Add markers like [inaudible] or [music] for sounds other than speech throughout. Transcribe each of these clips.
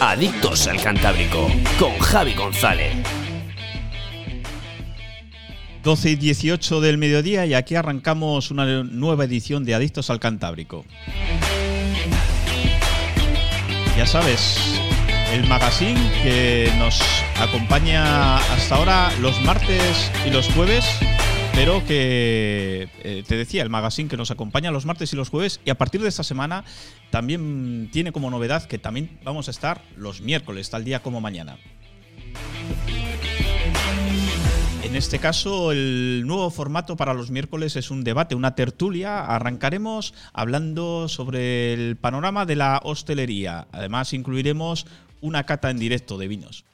Adictos al Cantábrico, con Javi González. 12 y 18 del mediodía y aquí arrancamos una nueva edición de Adictos al Cantábrico. Ya sabes, el magazine que nos acompaña hasta ahora los martes y los jueves, pero que eh, te decía, el magazine que nos acompaña los martes y los jueves y a partir de esta semana también tiene como novedad que también vamos a estar los miércoles, tal día como mañana. En este caso, el nuevo formato para los miércoles es un debate, una tertulia. Arrancaremos hablando sobre el panorama de la hostelería. Además, incluiremos una cata en directo de vinos.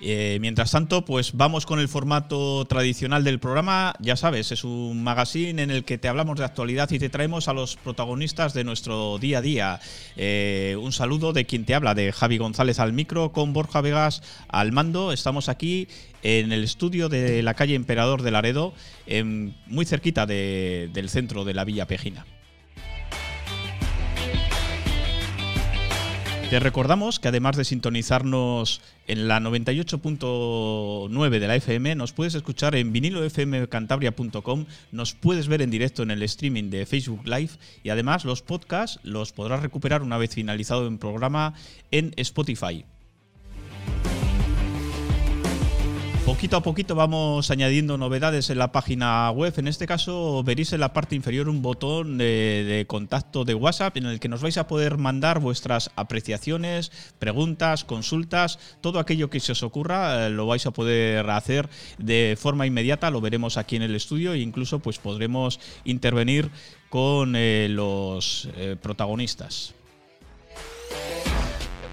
Eh, mientras tanto, pues vamos con el formato tradicional del programa. Ya sabes, es un magazine en el que te hablamos de actualidad y te traemos a los protagonistas de nuestro día a día. Eh, un saludo de quien te habla, de Javi González al micro, con Borja Vegas al mando. Estamos aquí en el estudio de la calle Emperador de Laredo, muy cerquita del centro de la Villa Pejina. Te recordamos que además de sintonizarnos en la 98.9 de la FM, nos puedes escuchar en vinilofmcantabria.com, nos puedes ver en directo en el streaming de Facebook Live y además los podcasts los podrás recuperar una vez finalizado el programa en Spotify. Poquito a poquito vamos añadiendo novedades en la página web. En este caso veréis en la parte inferior un botón de, contacto de WhatsApp en el que nos vais a poder mandar vuestras apreciaciones, preguntas, consultas, todo aquello que se os ocurra eh, lo vais a poder hacer de forma inmediata. Lo veremos aquí en el estudio e incluso pues podremos intervenir con eh, los eh, protagonistas.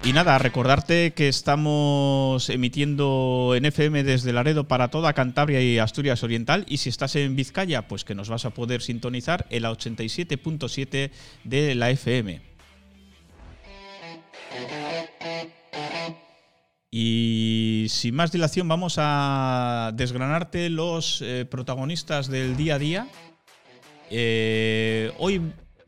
Y nada, recordarte que estamos emitiendo en FM desde Laredo para toda Cantabria y Asturias Oriental. Y si estás en Vizcaya, pues que nos vas a poder sintonizar en la 87.7 de la FM. Y sin más dilación, vamos a desgranarte los eh, protagonistas del día a día. Eh, hoy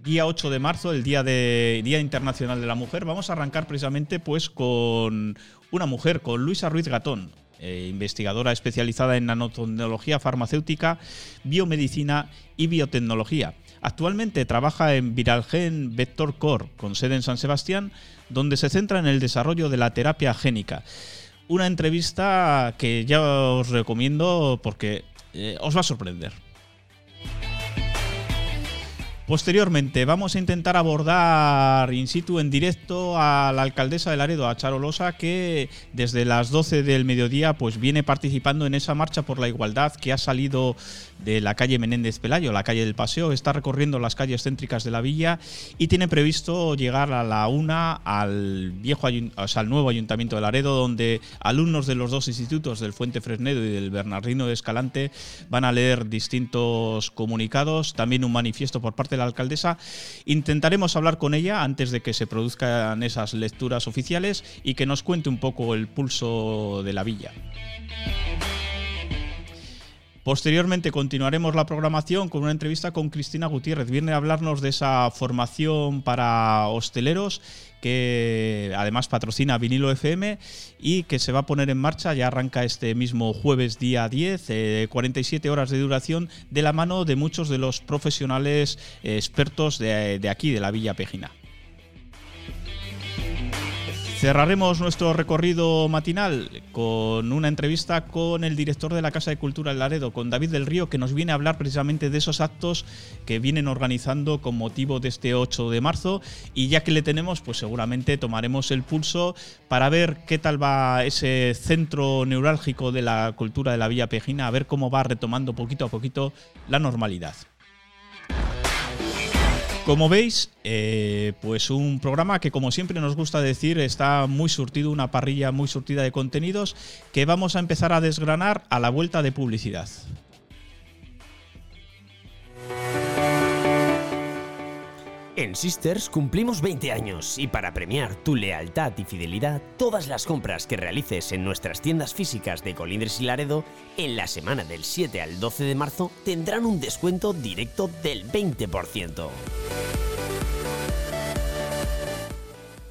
día 8 de marzo, el día, de, día Internacional de la Mujer, vamos a arrancar precisamente pues, con una mujer, con Luisa Ruiz Gatón, eh, investigadora especializada en nanotecnología farmacéutica, biomedicina y biotecnología. Actualmente trabaja en Viralgen Vector Core, con sede en San Sebastián, donde se centra en el desarrollo de la terapia génica. Una entrevista que ya os recomiendo porque eh, os va a sorprender. Posteriormente vamos a intentar abordar in situ en directo a la alcaldesa de Laredo, a Charolosa, que desde las 12 del mediodía pues viene participando en esa marcha por la igualdad que ha salido de la calle Menéndez Pelayo, la calle del Paseo, está recorriendo las calles céntricas de la villa y tiene previsto llegar a la una al viejo al nuevo ayuntamiento de Laredo, donde alumnos de los dos institutos del Fuente Fresnedo y del Bernardino de Escalante van a leer distintos comunicados, también un manifiesto por parte de la alcaldesa. Intentaremos hablar con ella antes de que se produzcan esas lecturas oficiales y que nos cuente un poco el pulso de la villa. Posteriormente continuaremos la programación con una entrevista con Cristina Gutiérrez. Viene a hablarnos de esa formación para hosteleros que además patrocina Vinilo FM y que se va a poner en marcha, ya arranca este mismo jueves día 10, 47 eh, horas de duración, de la mano de muchos de los profesionales eh, expertos de, de aquí, de la Villa Pejina. Cerraremos nuestro recorrido matinal con una entrevista con el director de la Casa de Cultura del Laredo, con David del Río, que nos viene a hablar precisamente de esos actos que vienen organizando con motivo de este 8 de marzo. Y ya que le tenemos, pues seguramente tomaremos el pulso para ver qué tal va ese centro neurálgico de la cultura de la Villa Pejina, a ver cómo va retomando poquito a poquito la normalidad. Como veis, eh, pues un programa que como siempre nos gusta decir está muy surtido, una parrilla muy surtida de contenidos que vamos a empezar a desgranar a la vuelta de publicidad. En Sisters cumplimos 20 años y para premiar tu lealtad y fidelidad, todas las compras que realices en nuestras tiendas físicas de Colindres y Laredo en la semana del 7 al 12 de marzo tendrán un descuento directo del 20%.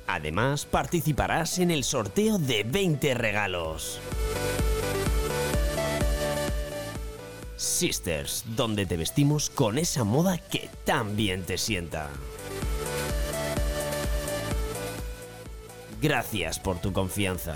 Además, participarás en el sorteo de 20 regalos. Sisters, donde te vestimos con esa moda que tan bien te sienta. Gracias por tu confianza.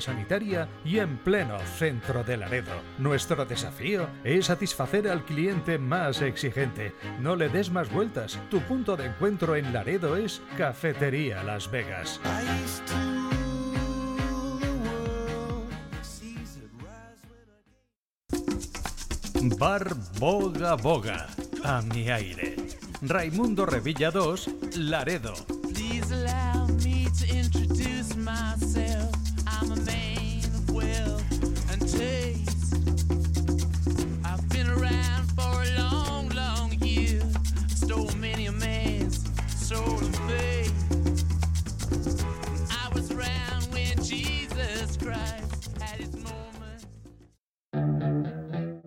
sanitaria y en pleno centro de Laredo. Nuestro desafío es satisfacer al cliente más exigente. No le des más vueltas. Tu punto de encuentro en Laredo es Cafetería Las Vegas. Bar Boga Boga. A mi aire. Raimundo Revilla 2, Laredo.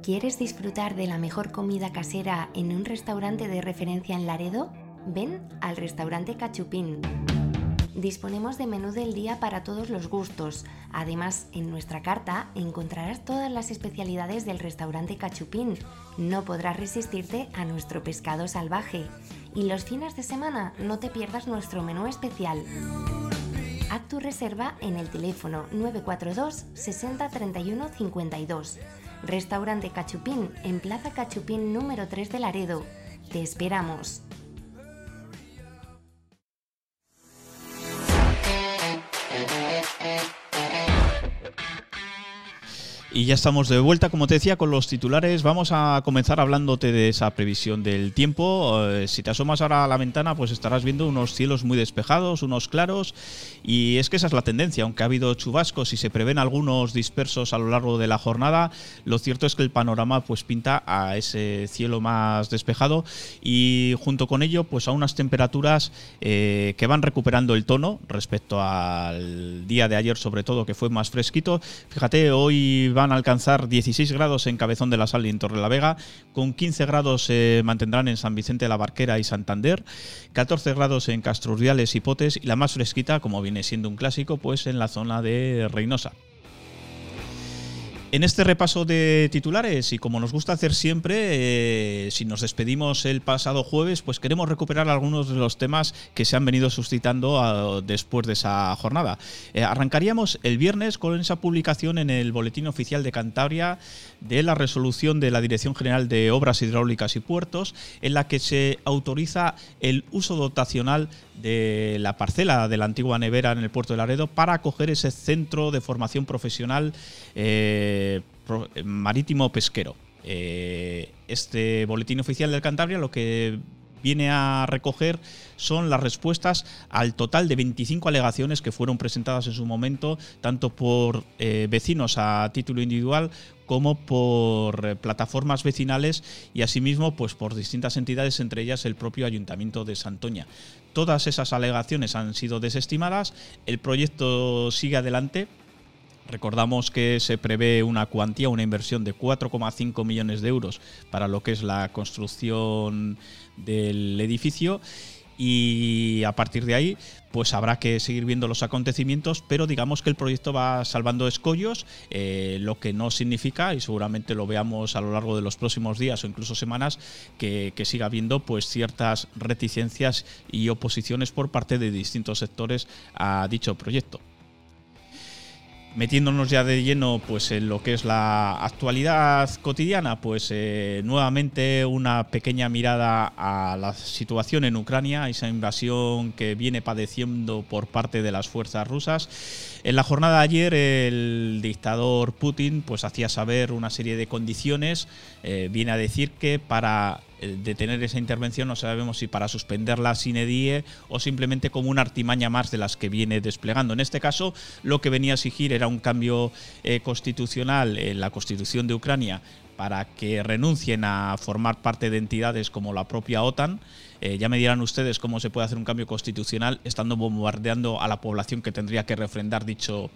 ¿Quieres disfrutar de la mejor comida casera en un restaurante de referencia en Laredo? Ven al restaurante Cachupín. Disponemos de menú del día para todos los gustos. Además, en nuestra carta encontrarás todas las especialidades del restaurante Cachupín. No podrás resistirte a nuestro pescado salvaje. Y los fines de semana no te pierdas nuestro menú especial. Haz tu reserva en el teléfono 942 60 31 52. Restaurante Cachupín en Plaza Cachupín número 3 de Laredo. Te esperamos. Y ya estamos de vuelta, como te decía, con los titulares. Vamos a comenzar hablándote de esa previsión del tiempo. Eh, si te asomas ahora a la ventana, pues estarás viendo unos cielos muy despejados, unos claros. Y es que esa es la tendencia. Aunque ha habido chubascos y se prevén algunos dispersos a lo largo de la jornada, lo cierto es que el panorama pues pinta a ese cielo más despejado y junto con ello pues a unas temperaturas eh, que van recuperando el tono respecto al día de ayer sobre todo que fue más fresquito. Fíjate, hoy van a alcanzar 16 grados en Cabezón de la Sal y en Torrelavega, con 15 grados se mantendrán en San Vicente de la Barquera y Santander, 14 grados en Castrurdiales y Potes y la más fresquita, como viene siendo un clásico, pues en la zona de Reynosa. En este repaso de titulares, y como nos gusta hacer siempre, eh, si nos despedimos el pasado jueves, pues queremos recuperar algunos de los temas que se han venido suscitando a- después de esa jornada. Eh, arrancaríamos el viernes con esa publicación en el Boletín Oficial de Cantabria de la resolución de la Dirección General de Obras Hidráulicas y Puertos, en la que se autoriza el uso dotacional de la parcela de la antigua nevera en el puerto de Laredo para acoger ese centro de formación profesional eh, pro- marítimo pesquero. Eh, este boletín oficial del Cantabria lo que viene a recoger son las respuestas al total de 25 alegaciones que fueron presentadas en su momento, tanto por eh, vecinos a título individual como por eh, plataformas vecinales y asimismo pues por distintas entidades, entre ellas el propio Ayuntamiento de Santoña. Todas esas alegaciones han sido desestimadas, el proyecto sigue adelante, Recordamos que se prevé una cuantía, una inversión de 4,5 millones de euros para lo que es la construcción del edificio y a partir de ahí pues habrá que seguir viendo los acontecimientos, pero digamos que el proyecto va salvando escollos, eh, lo que no significa, y seguramente lo veamos a lo largo de los próximos días o incluso semanas, que, que siga habiendo pues ciertas reticencias y oposiciones por parte de distintos sectores a dicho proyecto. Metiéndonos ya de lleno pues, en lo que es la actualidad cotidiana, pues eh, nuevamente una pequeña mirada a la situación en Ucrania, esa invasión que viene padeciendo por parte de las fuerzas rusas. En la jornada de ayer el dictador Putin pues, hacía saber una serie de condiciones, eh, viene a decir que para eh, detener esa intervención no sabemos si para suspenderla sin edie o simplemente como una artimaña más de las que viene desplegando. En este caso, lo que venía a exigir era un cambio eh, constitucional en la constitución de Ucrania para que renuncien a formar parte de entidades como la propia OTAN. Eh, ya me dirán ustedes cómo se puede hacer un cambio constitucional estando bombardeando a la población que tendría que refrendar dicho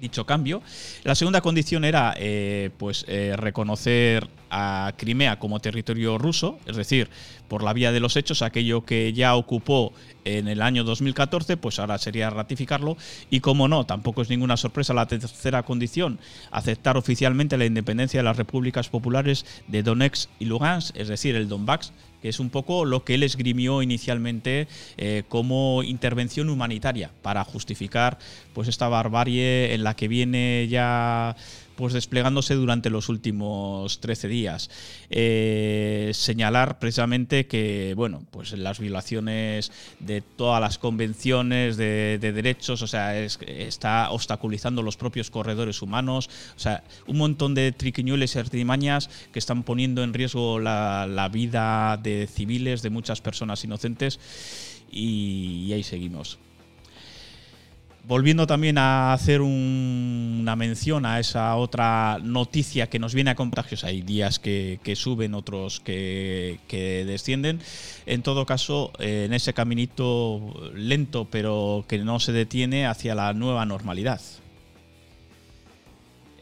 dicho cambio. La segunda condición era eh, pues, eh, reconocer a Crimea como territorio ruso, es decir, por la vía de los hechos, aquello que ya ocupó en el año 2014, pues ahora sería ratificarlo. Y como no, tampoco es ninguna sorpresa la tercera condición, aceptar oficialmente la independencia de las repúblicas populares de Donetsk y Lugansk, es decir, el Donbass, que es un poco lo que él esgrimió inicialmente eh, como intervención humanitaria para justificar pues esta barbarie en la que viene ya pues desplegándose durante los últimos 13 días. Eh, señalar precisamente que, bueno, pues las violaciones de todas las convenciones de, derechos, o sea, está obstaculizando los propios corredores humanos, o sea, un montón de triquiñueles y artimañas que están poniendo en riesgo la, vida de civiles, de muchas personas inocentes, y ahí seguimos. Volviendo también a hacer una mención a esa otra noticia que nos viene a contagios, hay días que, suben, otros que, que, descienden. En todo caso, en ese caminito lento pero que no se detiene hacia la nueva normalidad.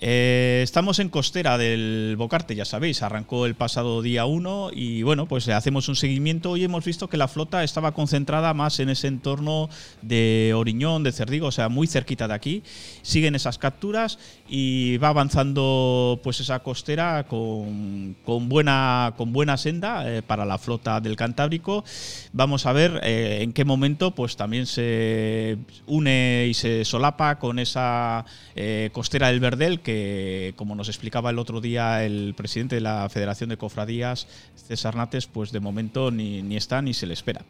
Eh, estamos en costera del Bocarte, ya sabéis, arrancó el pasado día 1 y bueno, pues hacemos un seguimiento y hemos visto que la flota estaba concentrada más en ese entorno de Oriñón, de Cerdigo, o sea, muy cerquita de aquí. Siguen esas capturas y va avanzando pues esa costera con, buena, con buena senda eh, para la flota del Cantábrico. Vamos a ver eh, en qué momento pues también se une y se solapa con esa costera del Verdel que como nos explicaba el otro día el presidente de la Federación de Cofradías, César Nates, pues de momento ni, ni está ni se le espera.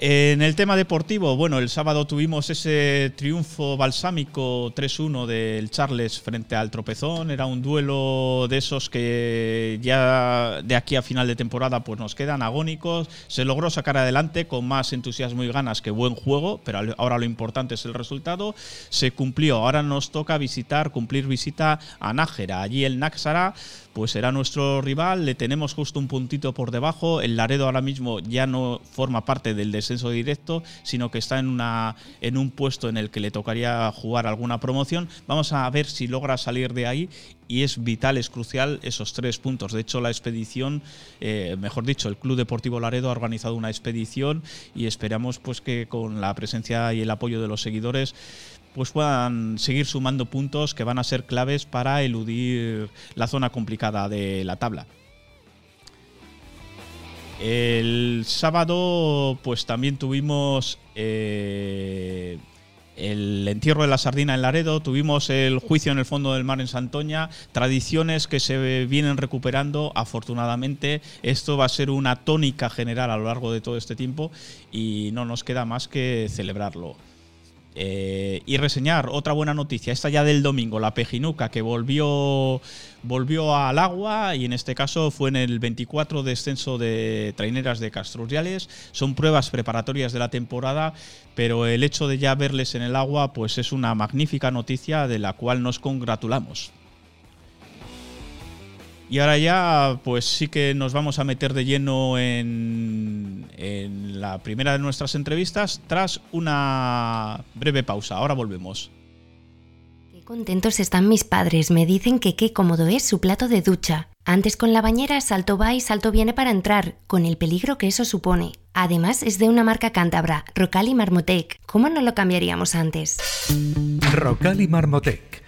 En el tema deportivo, bueno, el sábado tuvimos ese triunfo balsámico 3-1 del Charles frente al Tropezón. Era un duelo de esos que ya de aquí a final de temporada pues nos quedan agónicos. Se logró sacar adelante con más entusiasmo y ganas que buen juego, pero ahora lo importante es el resultado. Se cumplió. Ahora nos toca visitar, cumplir visita a Nájera. Allí el Náxara pues será nuestro rival, le tenemos justo un puntito por debajo, el Laredo ahora mismo ya no forma parte del descenso directo, sino que está en, una, en un puesto en el que le tocaría jugar alguna promoción. Vamos a ver si logra salir de ahí y es vital, es crucial esos tres puntos. De hecho, la expedición, eh, mejor dicho, el Club Deportivo Laredo ha organizado una expedición y esperamos pues que con la presencia y el apoyo de los seguidores pues puedan seguir sumando puntos que van a ser claves para eludir la zona complicada de la tabla. El sábado, pues también tuvimos eh, el entierro de la sardina en Laredo, tuvimos el juicio en el fondo del mar en Santoña, tradiciones que se vienen recuperando, afortunadamente. Esto va a ser una tónica general a lo largo de todo este tiempo y no nos queda más que celebrarlo. Eh, y reseñar otra buena noticia, esta ya del domingo, la Pejinuca, que volvió, volvió al agua y en este caso fue en el 24 descenso de traineras de Castruriales. Son pruebas preparatorias de la temporada, pero el hecho de ya verles en el agua pues es una magnífica noticia de la cual nos congratulamos. Y ahora ya, pues sí que nos vamos a meter de lleno en, la primera de nuestras entrevistas tras una breve pausa. Ahora volvemos. Qué contentos están mis padres. Me dicen que qué cómodo es su plato de ducha. Antes con la bañera salto va y salto viene para entrar, con el peligro que eso supone. Además es de una marca cántabra, Rocal y Marmotec. ¿Cómo no lo cambiaríamos antes? Rocal y Marmotec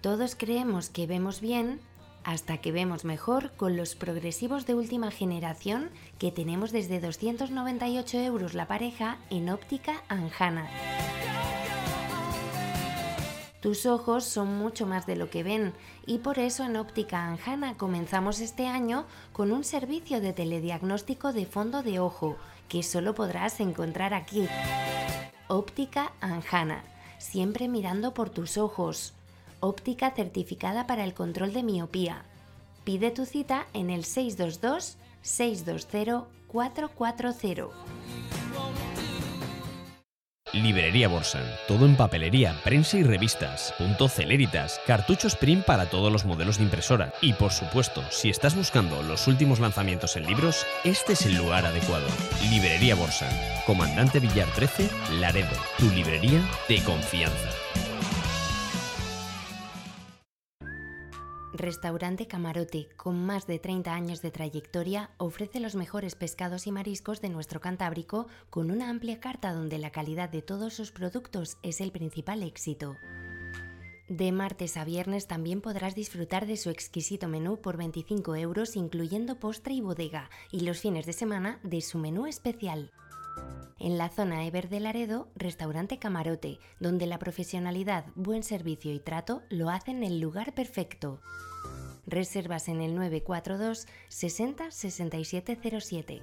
Todos creemos que vemos bien hasta que vemos mejor con los progresivos de última generación que tenemos desde 298 euros la pareja en óptica Anjana. Tus ojos son mucho más de lo que ven y por eso en Óptica Anjana comenzamos este año con un servicio de telediagnóstico de fondo de ojo que solo podrás encontrar aquí. Óptica Anjana, siempre mirando por tus ojos. Óptica certificada para el control de miopía. Pide tu cita en el 622 620 440. Librería Borsan, todo en papelería, prensa y revistas, punto celeritas, cartuchos print para todos los modelos de impresora y por supuesto, si estás buscando los últimos lanzamientos en libros, este es el lugar adecuado. Librería Borsan, Comandante Villar 13, Laredo, tu librería de confianza. Restaurante Camarote, con más de 30 años de trayectoria, ofrece los mejores pescados y mariscos de nuestro Cantábrico con una amplia carta donde la calidad de todos sus productos es el principal éxito. De martes a viernes también podrás disfrutar de su exquisito menú por 25 euros incluyendo postre y bodega y los fines de semana de su menú especial. En la zona Ever de Laredo, restaurante Camarote, donde la profesionalidad, buen servicio y trato lo hacen el lugar perfecto. Reservas en el 942 60 6707.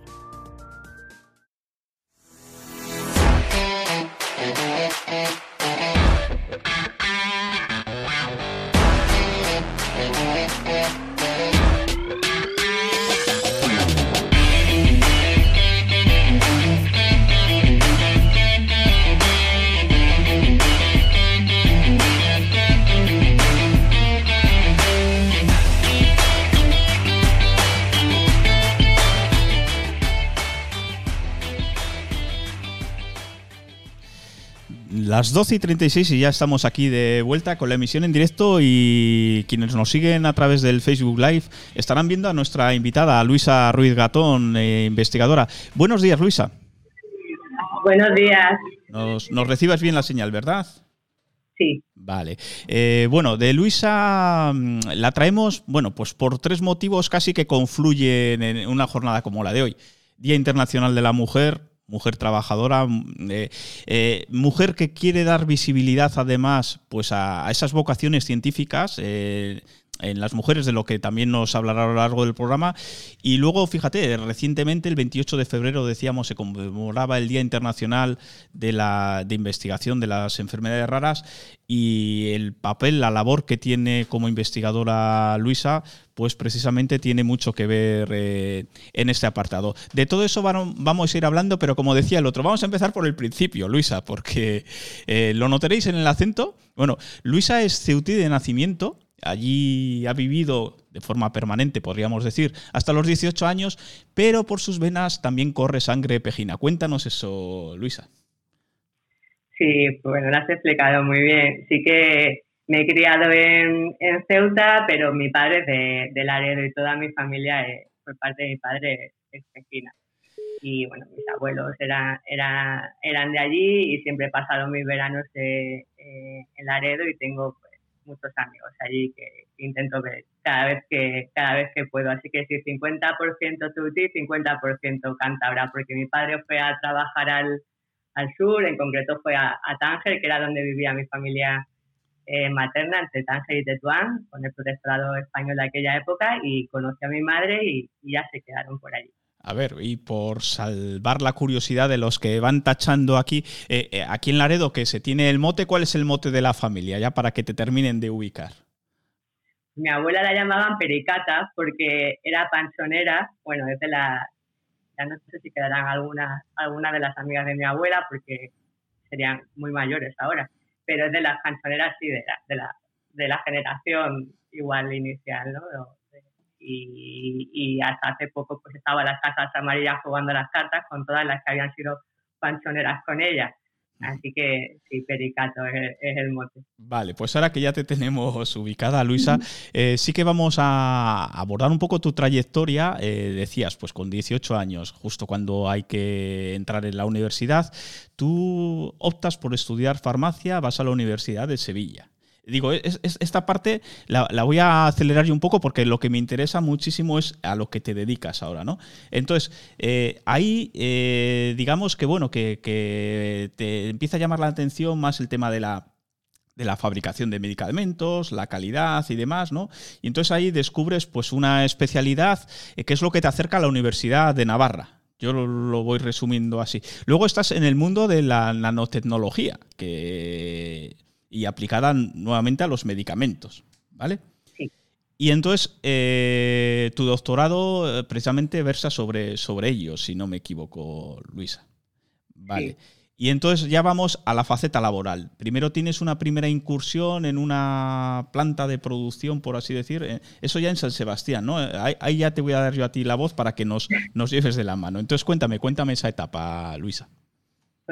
Las 12 y 36 y ya estamos aquí de vuelta con la emisión en directo y quienes nos siguen a través del Facebook Live estarán viendo a nuestra invitada Luisa Ruiz Gatón, eh, investigadora. Buenos días, Luisa. Buenos días. Nos, nos recibas bien la señal, ¿verdad? Sí. Vale. Eh, bueno, de Luisa mm, la traemos, bueno, pues por tres motivos casi que confluyen en una jornada como la de hoy. Día Internacional de la Mujer, mujer trabajadora, mm, eh, eh, mujer que quiere dar visibilidad además pues a, a esas vocaciones científicas. eh, en las mujeres, de lo que también nos hablará a lo largo del programa. Y luego, fíjate, recientemente, el 28 de febrero, decíamos, se conmemoraba el Día Internacional de, la, de Investigación de las Enfermedades Raras y el papel, la labor que tiene como investigadora Luisa, pues precisamente tiene mucho que ver eh, en este apartado. De todo eso vamos a ir hablando, pero como decía el otro, vamos a empezar por el principio, Luisa, porque eh, lo notaréis en el acento. Bueno, Luisa es ceutí de nacimiento, allí ha vivido de forma permanente, podríamos decir, hasta los 18 años, pero por sus venas también corre sangre pejina. Cuéntanos eso, Luisa. Sí, pues bueno, lo has explicado muy bien. Sí que me he criado en, en Ceuta, pero mi padre es de, Laredo y toda mi familia, es- por parte de mi padre, es vecina. Y bueno, mis abuelos eran, era, eran de allí y siempre he pasado mis veranos eh, eh, en Laredo y tengo pues, muchos amigos allí que intento ver cada vez que cada vez que puedo. Así que sí, 50% Tuti, 50% cántabra, porque mi padre fue a trabajar al, al sur, en concreto fue a, Tánger, que era donde vivía mi familia eh, materna, entre Tánger y Tetuán, con el protectorado español de aquella época, y conocí a mi madre y ya se quedaron por allí. A ver, y por salvar la curiosidad de los que van tachando aquí, eh, eh, aquí en Laredo, que se tiene el mote, ¿cuál es el mote de la familia? Ya para que te terminen de ubicar. Mi abuela la llamaban Pericata porque era panchonera, bueno, es de la, ya no sé si quedarán algunas algunas de las amigas de mi abuela porque serían muy mayores ahora, pero es de las cancioneras sí, de la, de la, de la generación igual inicial, ¿no? Y, y, hasta hace poco pues estaba las casas amarillas jugando las cartas con todas las que habían sido panchoneras con ella. Así que sí, Pericato es, el mote. Vale, pues ahora que ya te tenemos ubicada, Luisa, eh, sí que vamos a abordar un poco tu trayectoria. Eh, decías, pues con 18 años, justo cuando hay que entrar en la universidad, tú optas por estudiar farmacia, vas a la Universidad de Sevilla. Digo, esta parte la, voy a acelerar yo un poco porque lo que me interesa muchísimo es a lo que te dedicas ahora, ¿no? Entonces, eh, ahí, eh, digamos que, bueno, que, te empieza a llamar la atención más el tema de la, de la fabricación de medicamentos, la calidad y demás, ¿no? Y entonces ahí descubres pues una especialidad eh, que es lo que te acerca a la Universidad de Navarra. Yo lo, voy resumiendo así. Luego estás en el mundo de la nanotecnología, que y aplicada nuevamente a los medicamentos, ¿vale? Sí. Y entonces eh, tu doctorado eh, precisamente versa sobre, sobre ello, si no me equivoco, Luisa. Vale. Y entonces ya vamos a la faceta laboral. Primero tienes una primera incursión en una planta de producción, por así decir. Eh, eso ya en San Sebastián, ¿no? Ahí, ya te voy a dar yo a ti la voz para que nos, nos lleves de la mano. Entonces cuéntame, cuéntame esa etapa, Luisa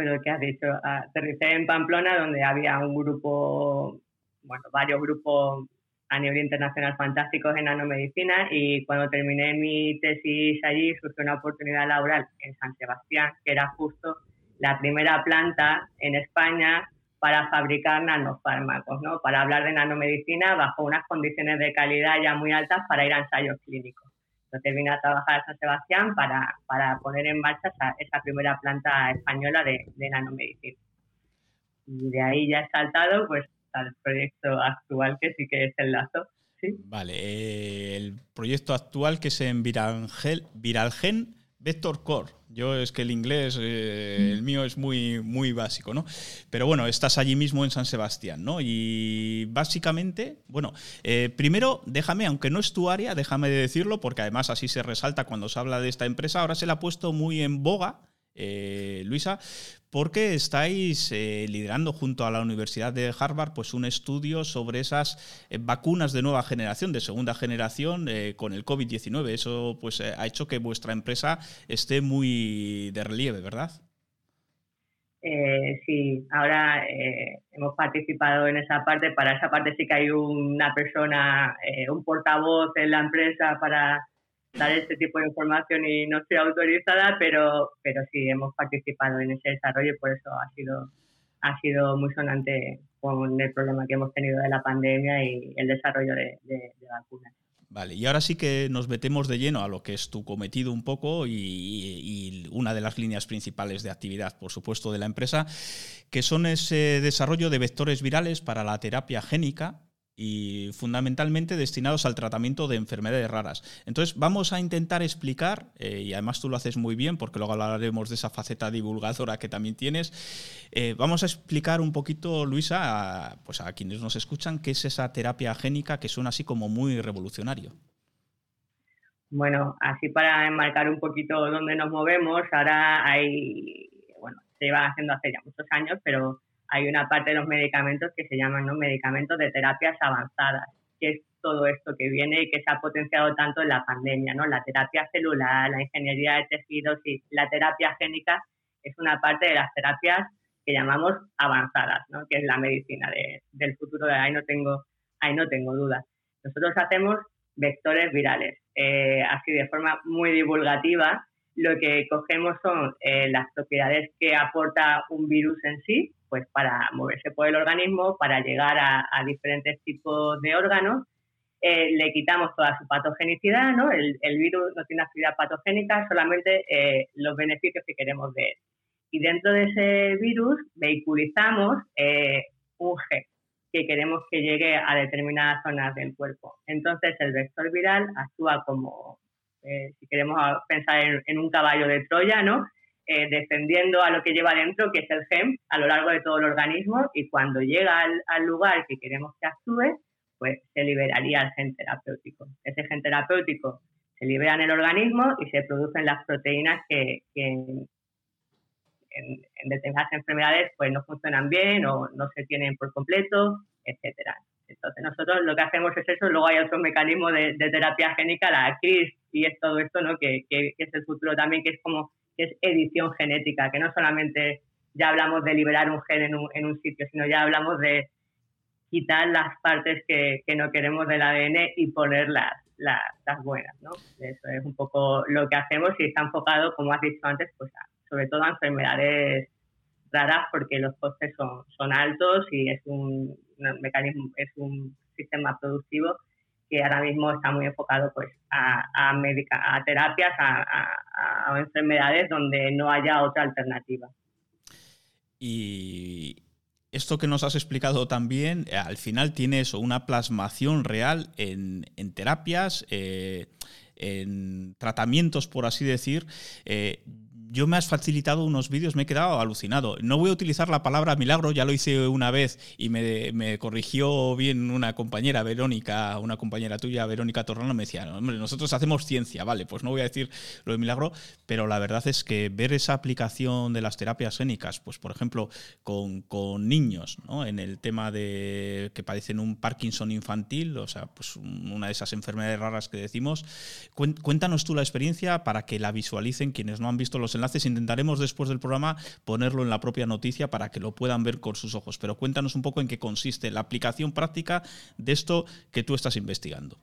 lo que has dicho, aterricé en Pamplona donde había un grupo, bueno, varios grupos a nivel internacional fantásticos en nanomedicina y cuando terminé mi tesis allí surgió una oportunidad laboral en San Sebastián, que era justo la primera planta en España para fabricar nanofármacos, ¿no? para hablar de nanomedicina bajo unas condiciones de calidad ya muy altas para ir a ensayos clínicos. Entonces vine a trabajar San Sebastián para, para poner en marcha esa, primera planta española de, de, nanomedicina. Y de ahí ya he saltado pues al proyecto actual que sí que es el lazo. Vale, eh, el proyecto actual que es en Viralgen Vector Core. Yo es que el inglés, eh, el mío es muy, muy básico, ¿no? Pero bueno, estás allí mismo en San Sebastián, ¿no? Y básicamente, bueno, eh, primero déjame, aunque no es tu área, déjame decirlo, porque además así se resalta cuando se habla de esta empresa, ahora se la ha puesto muy en boga eh, Luisa, porque estáis eh, liderando junto a la Universidad de Harvard pues un estudio sobre esas eh, vacunas de nueva generación, de segunda generación con el COVID-19. Eso pues ha hecho que vuestra empresa esté muy de relieve, ¿verdad? sí, ahora hemos participado en esa parte. Para esa parte sí que hay una persona, un portavoz en la empresa para dar este tipo de información y no estoy autorizada, pero, pero sí hemos participado en ese desarrollo y por eso ha sido, ha sido muy sonante con el problema que hemos tenido de la pandemia y el desarrollo de, vacunas. Vale, y ahora sí que nos metemos de lleno a lo que es tu cometido un poco y, y, una de las líneas principales de actividad, por supuesto, de la empresa, que son ese desarrollo de vectores virales para la terapia génica y fundamentalmente destinados al tratamiento de enfermedades raras. Entonces vamos a intentar explicar, eh, y además tú lo haces muy bien porque luego hablaremos de esa faceta divulgadora que también tienes, eh, vamos a explicar un poquito, Luisa, a, pues a quienes nos escuchan, qué es esa terapia génica que suena así como muy revolucionario. Bueno, así para enmarcar un poquito dónde nos movemos, ahora hay, bueno, se lleva haciendo hace ya muchos años, pero hay una parte de los medicamentos que se llaman ¿no? medicamentos de terapias avanzadas, que es todo esto que viene y que se ha potenciado tanto en la pandemia, ¿no? La terapia celular, la ingeniería de tejidos y la terapia génica es una parte de las terapias que llamamos avanzadas, ¿no? Que es la medicina del futuro, de ahí no tengo, ahí no tengo dudas. Nosotros hacemos vectores virales, eh, así de forma muy divulgativa, lo que cogemos son eh, las propiedades que aporta un virus en sí, pues para moverse por el organismo, para llegar a, diferentes tipos de órganos. Eh, le quitamos toda su patogenicidad, ¿no? El, virus no tiene actividad patogénica, solamente eh, los beneficios que queremos ver. Y dentro de ese virus vehiculizamos un gen que queremos que llegue a determinadas zonas del cuerpo. Entonces el vector viral actúa como eh, si queremos pensar en, un caballo de Troya, ¿no? Eh, defendiendo a lo que lleva dentro, que es el gen, a lo largo de todo el organismo, y cuando llega al, lugar que queremos que actúe, pues se liberaría el gen terapéutico. Ese gen terapéutico se libera en el organismo y se producen las proteínas que, en, en determinadas enfermedades pues no funcionan bien o no se tienen por completo, etcétera. Entonces nosotros lo que hacemos es eso, luego hay otro mecanismo de, terapia génica, la CRIS, y es todo esto, ¿no? Que, que, que, es el futuro también, que es como que es edición genética, que no solamente ya hablamos de liberar un gen en un, en un sitio, sino ya hablamos de quitar las partes que, que no queremos del ADN y poner las, las, buenas, ¿no? Eso es un poco lo que hacemos y está enfocado, como has dicho antes, pues sobre todo a enfermedades porque los costes son, altos y es un, mecanismo, es un sistema productivo que ahora mismo está muy enfocado pues a, a, terapias, a, enfermedades donde no haya otra alternativa. Y esto que nos has explicado también, eh, al final tiene eso, una plasmación real en, en terapias, eh, en tratamientos, por así decir. Eh, yo me has facilitado unos vídeos, me he quedado alucinado. No voy a utilizar la palabra milagro, ya lo hice una vez y me, me corrigió bien una compañera, Verónica, una compañera tuya, Verónica Torrano, me decía, hombre, nosotros hacemos ciencia, vale, pues no voy a decir lo de milagro, pero la verdad es que ver esa aplicación de las terapias génicas, pues por ejemplo, con, con niños, ¿no? en el tema de que padecen un Parkinson infantil, o sea, pues una de esas enfermedades raras que decimos, cuéntanos tú la experiencia para que la visualicen quienes no han visto los enlaces enlaces. Intentaremos después del programa ponerlo en la propia noticia para que lo puedan ver con sus ojos. Pero cuéntanos un poco en qué consiste la aplicación práctica de esto que tú estás investigando.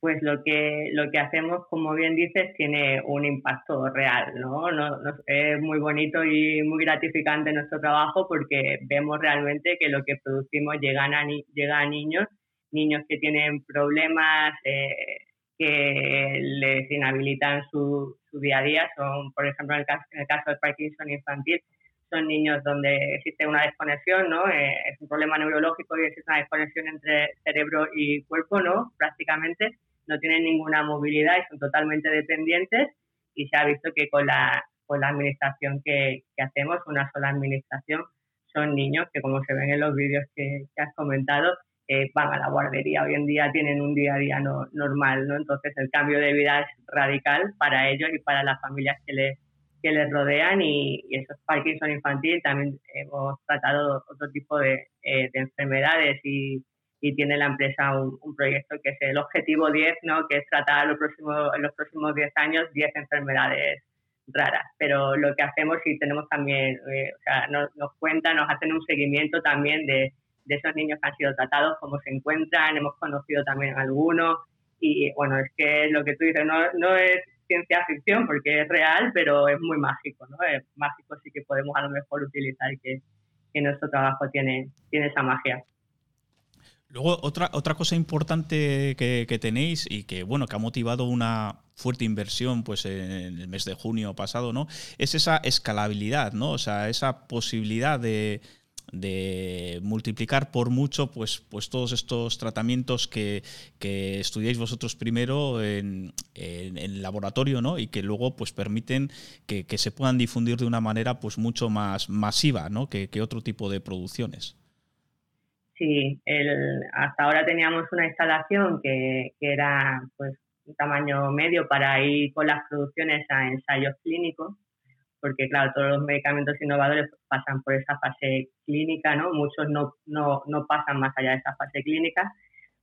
Pues lo que, lo que hacemos, como bien dices, tiene un impacto real, ¿no? no, es muy bonito y muy gratificante nuestro trabajo porque vemos realmente que lo que producimos llegan a, llega a niños, niños que tienen problemas eh, que les inhabilitan su, su, día a día. Son, por ejemplo, en el, caso, en el caso del Parkinson infantil, son niños donde existe una desconexión, ¿no? Eh, es un problema neurológico y existe una desconexión entre cerebro y cuerpo, ¿no? Prácticamente no tienen ninguna movilidad y son totalmente dependientes y se ha visto que con la, con la administración que, que hacemos, una sola administración, son niños que como se ven en los vídeos que, que has comentado, eh, van a la guardería. Hoy en día tienen un día a día no, normal, ¿no? Entonces el cambio de vida es radical para ellos y para las familias que les, que les rodean y, y eso es Parkinson infantil. También hemos tratado otro tipo de, eh, de enfermedades y, y, tiene la empresa un, un, proyecto que es el Objetivo 10, ¿no? Que es tratar los próximos, en los próximos 10 años 10 enfermedades raras, pero lo que hacemos y tenemos también, eh, o sea, nos, nos cuentan, nos hacen un seguimiento también de, de esos niños que han sido tratados, cómo se encuentran, hemos conocido también algunos y bueno, es que lo que tú dices no, no es ciencia ficción porque es real, pero es muy mágico, ¿no? Es mágico sí que podemos a lo mejor utilizar que, que nuestro trabajo tiene, tiene esa magia. Luego, otra, otra cosa importante que, que, tenéis y que, bueno, que ha motivado una fuerte inversión pues en el mes de junio pasado, ¿no? Es esa escalabilidad, ¿no? O sea, esa posibilidad de, de multiplicar por mucho pues, pues todos estos tratamientos que, que estudiáis vosotros primero en, en, laboratorio ¿no? y que luego pues permiten que, que, se puedan difundir de una manera pues mucho más masiva ¿no? que, que otro tipo de producciones. Sí, el, hasta ahora teníamos una instalación que, que era pues un tamaño medio para ir con las producciones a ensayos clínicos porque claro, todos los medicamentos innovadores pasan por esa fase clínica, ¿no? Muchos no, no, no pasan más allá de esa fase clínica,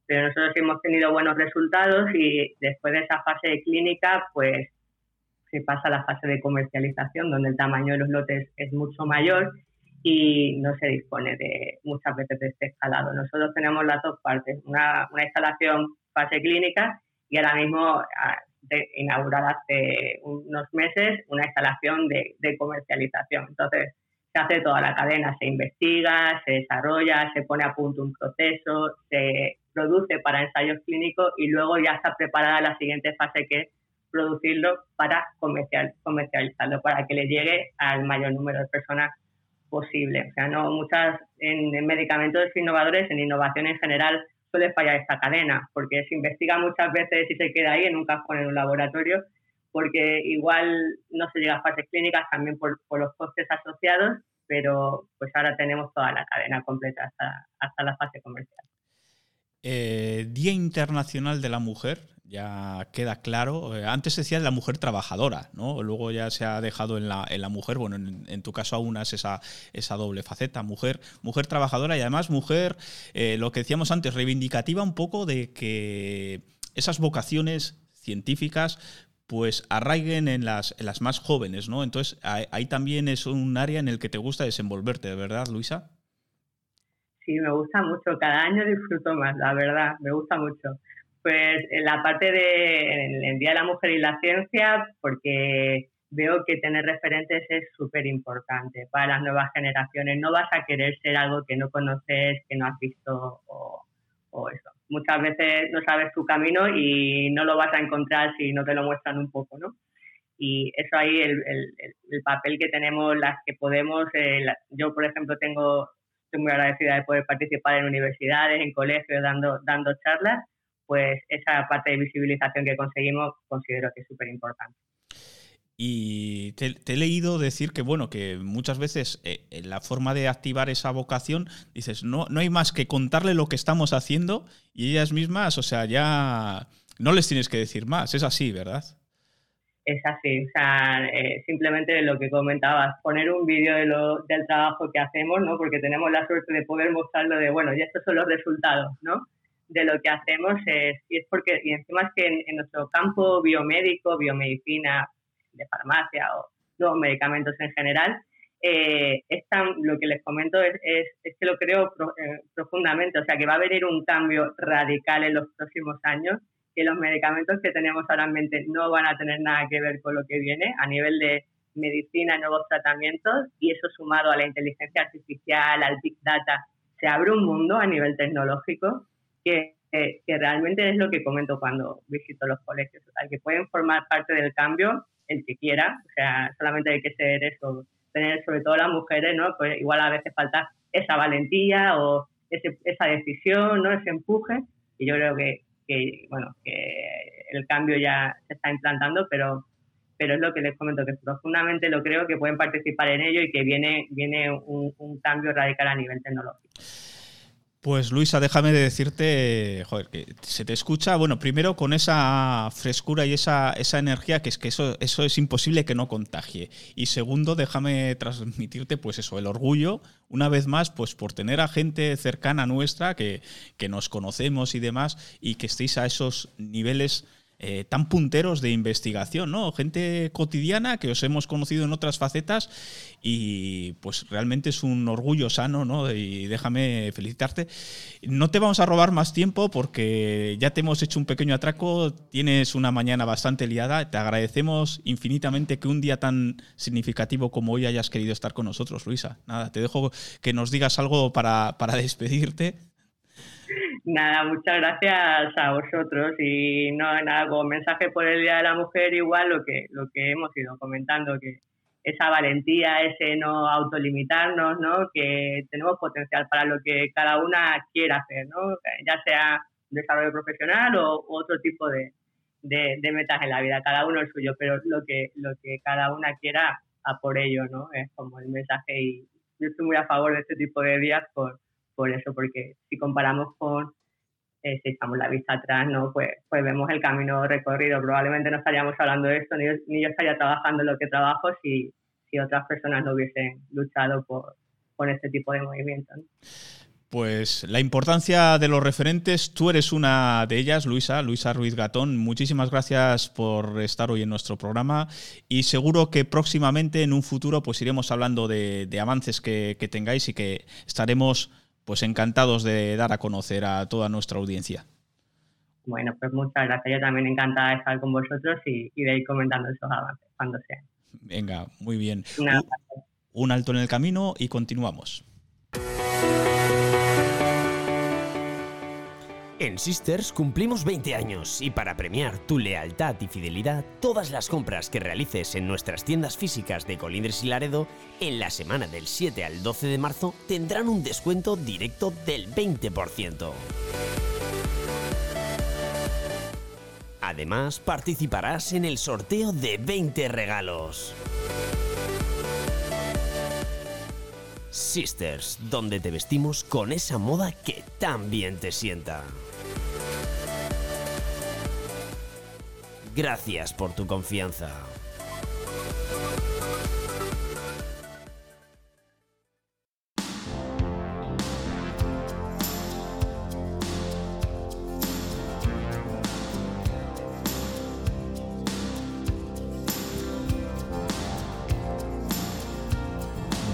pero nosotros hemos tenido buenos resultados y después de esa fase clínica, pues se pasa a la fase de comercialización, donde el tamaño de los lotes es mucho mayor y no se dispone de muchas veces de este escalado. Nosotros tenemos las dos partes, una, una instalación fase clínica y ahora mismo de inaugurar hace unos meses una instalación de, comercialización. Entonces, se hace toda la cadena, se investiga, se desarrolla, se pone a punto un proceso, se produce para ensayos clínicos y luego ya está preparada la siguiente fase que es producirlo para comercial, comercializarlo, para que le llegue al mayor número de personas posible. O sea, no muchas en, en medicamentos innovadores, en innovación en general, suele fallar esta cadena, porque se investiga muchas veces y se queda ahí en un cajón en un laboratorio, porque igual no se llega a fases clínicas también por, los costes asociados, pero pues ahora tenemos toda la cadena completa hasta, hasta la fase comercial. Eh, Día Internacional de la Mujer, ya queda claro. Eh, antes decías la mujer trabajadora, ¿no? Luego ya se ha dejado en la, en la mujer, bueno, en, tu caso aún es esa, esa doble faceta, mujer, mujer trabajadora y además mujer, eh, lo que decíamos antes, reivindicativa un poco de que esas vocaciones científicas pues arraiguen en las, en las más jóvenes, ¿no? Entonces ahí, también es un área en el que te gusta desenvolverte, ¿verdad, Luisa? Sí, me gusta mucho. Cada año disfruto más, la verdad, me gusta mucho. Pues en la parte de el Día de la Mujer y la Ciencia, porque veo que tener referentes es súper importante para las nuevas generaciones. No vas a querer ser algo que no conoces, que no has visto o, eso. Muchas veces no sabes tu camino y no lo vas a encontrar si no te lo muestran un poco, ¿no? Y eso ahí, el, el, papel que tenemos, las que podemos, eh, yo por ejemplo tengo, estoy muy agradecida de poder participar en universidades, en colegios, dando, dando charlas pues esa parte de visibilización que conseguimos considero que es súper importante. Y te, he leído decir que, bueno, que muchas veces eh, la forma de activar esa vocación, dices, no, no hay más que contarle lo que estamos haciendo y ellas mismas, o sea, ya no les tienes que decir más, es así, ¿verdad? Es así, o sea, eh, simplemente lo que comentabas, poner un vídeo de del trabajo que hacemos, ¿no? Porque tenemos la suerte de poder mostrarlo de, bueno, y estos son los resultados, ¿no? De lo que hacemos es, y es porque, y encima es que en, nuestro campo biomédico, biomedicina, de farmacia o nuevos medicamentos en general, eh, es lo que les comento es, es, que lo creo eh, profundamente, o sea que va a venir un cambio radical en los próximos años, que los medicamentos que tenemos ahora en mente no van a tener nada que ver con lo que viene a nivel de medicina, nuevos tratamientos, y eso sumado a la inteligencia artificial, al big data, se abre un mundo a nivel tecnológico que, que, realmente es lo que comento cuando visito los colegios, o que pueden formar parte del cambio el que quiera, o sea, solamente hay que ser eso, tener sobre todo las mujeres, ¿no? Pues igual a veces falta esa valentía o ese, esa decisión, ¿no? Ese empuje, y yo creo que, que, bueno, que el cambio ya se está implantando, pero pero es lo que les comento, que profundamente lo creo que pueden participar en ello y que viene, viene un, un cambio radical a nivel tecnológico. Pues Luisa, déjame de decirte, joder, que se te escucha, bueno, primero con esa frescura y esa, esa energía, que es que eso, eso es imposible que no contagie. Y segundo, déjame transmitirte, pues eso, el orgullo, una vez más, pues por tener a gente cercana nuestra, que, que nos conocemos y demás, y que estéis a esos niveles eh, tan punteros de investigación, ¿no? Gente cotidiana que os hemos conocido en otras facetas y pues realmente es un orgullo sano, ¿no? Y déjame felicitarte. No te vamos a robar más tiempo porque ya te hemos hecho un pequeño atraco, tienes una mañana bastante liada, te agradecemos infinitamente que un día tan significativo como hoy hayas querido estar con nosotros, Luisa. Nada, te dejo que nos digas algo para, para despedirte. Nada, muchas gracias a vosotros y no nada como mensaje por el Día de la Mujer igual lo que lo que hemos ido comentando que esa valentía, ese no autolimitarnos, ¿no? Que tenemos potencial para lo que cada una quiera hacer, ¿no? Ya sea desarrollo profesional o otro tipo de, de, metas en la vida, cada uno el suyo, pero lo que lo que cada una quiera a por ello, ¿no? Es como el mensaje y yo estoy muy a favor de este tipo de días por por eso, porque si comparamos con eh, si echamos la vista atrás, ¿no? Pues, pues vemos el camino recorrido. Probablemente no estaríamos hablando de esto, ni yo, estaría trabajando lo que trabajo si, si otras personas no hubiesen luchado por, por este tipo de movimientos. Pues la importancia de los referentes, tú eres una de ellas, Luisa, Luisa Ruiz Gatón. Muchísimas gracias por estar hoy en nuestro programa y seguro que próximamente en un futuro pues iremos hablando de, avances que tengáis y que estaremos pues encantados de dar a conocer a toda nuestra audiencia. Bueno, pues muchas gracias. Yo también encantada de estar con vosotros y, de ir comentando esos avances cuando sea. Venga, muy bien. un alto en el camino y continuamos. En Sisters cumplimos 20 años y para premiar tu lealtad y fidelidad, todas las compras que realices en nuestras tiendas físicas de Colindres y Laredo en la semana del 7 al 12 de marzo tendrán un descuento directo del 20%. Además, participarás en el sorteo de 20 regalos. Sisters, donde te vestimos con esa moda que tan bien te sienta. Gracias por tu confianza.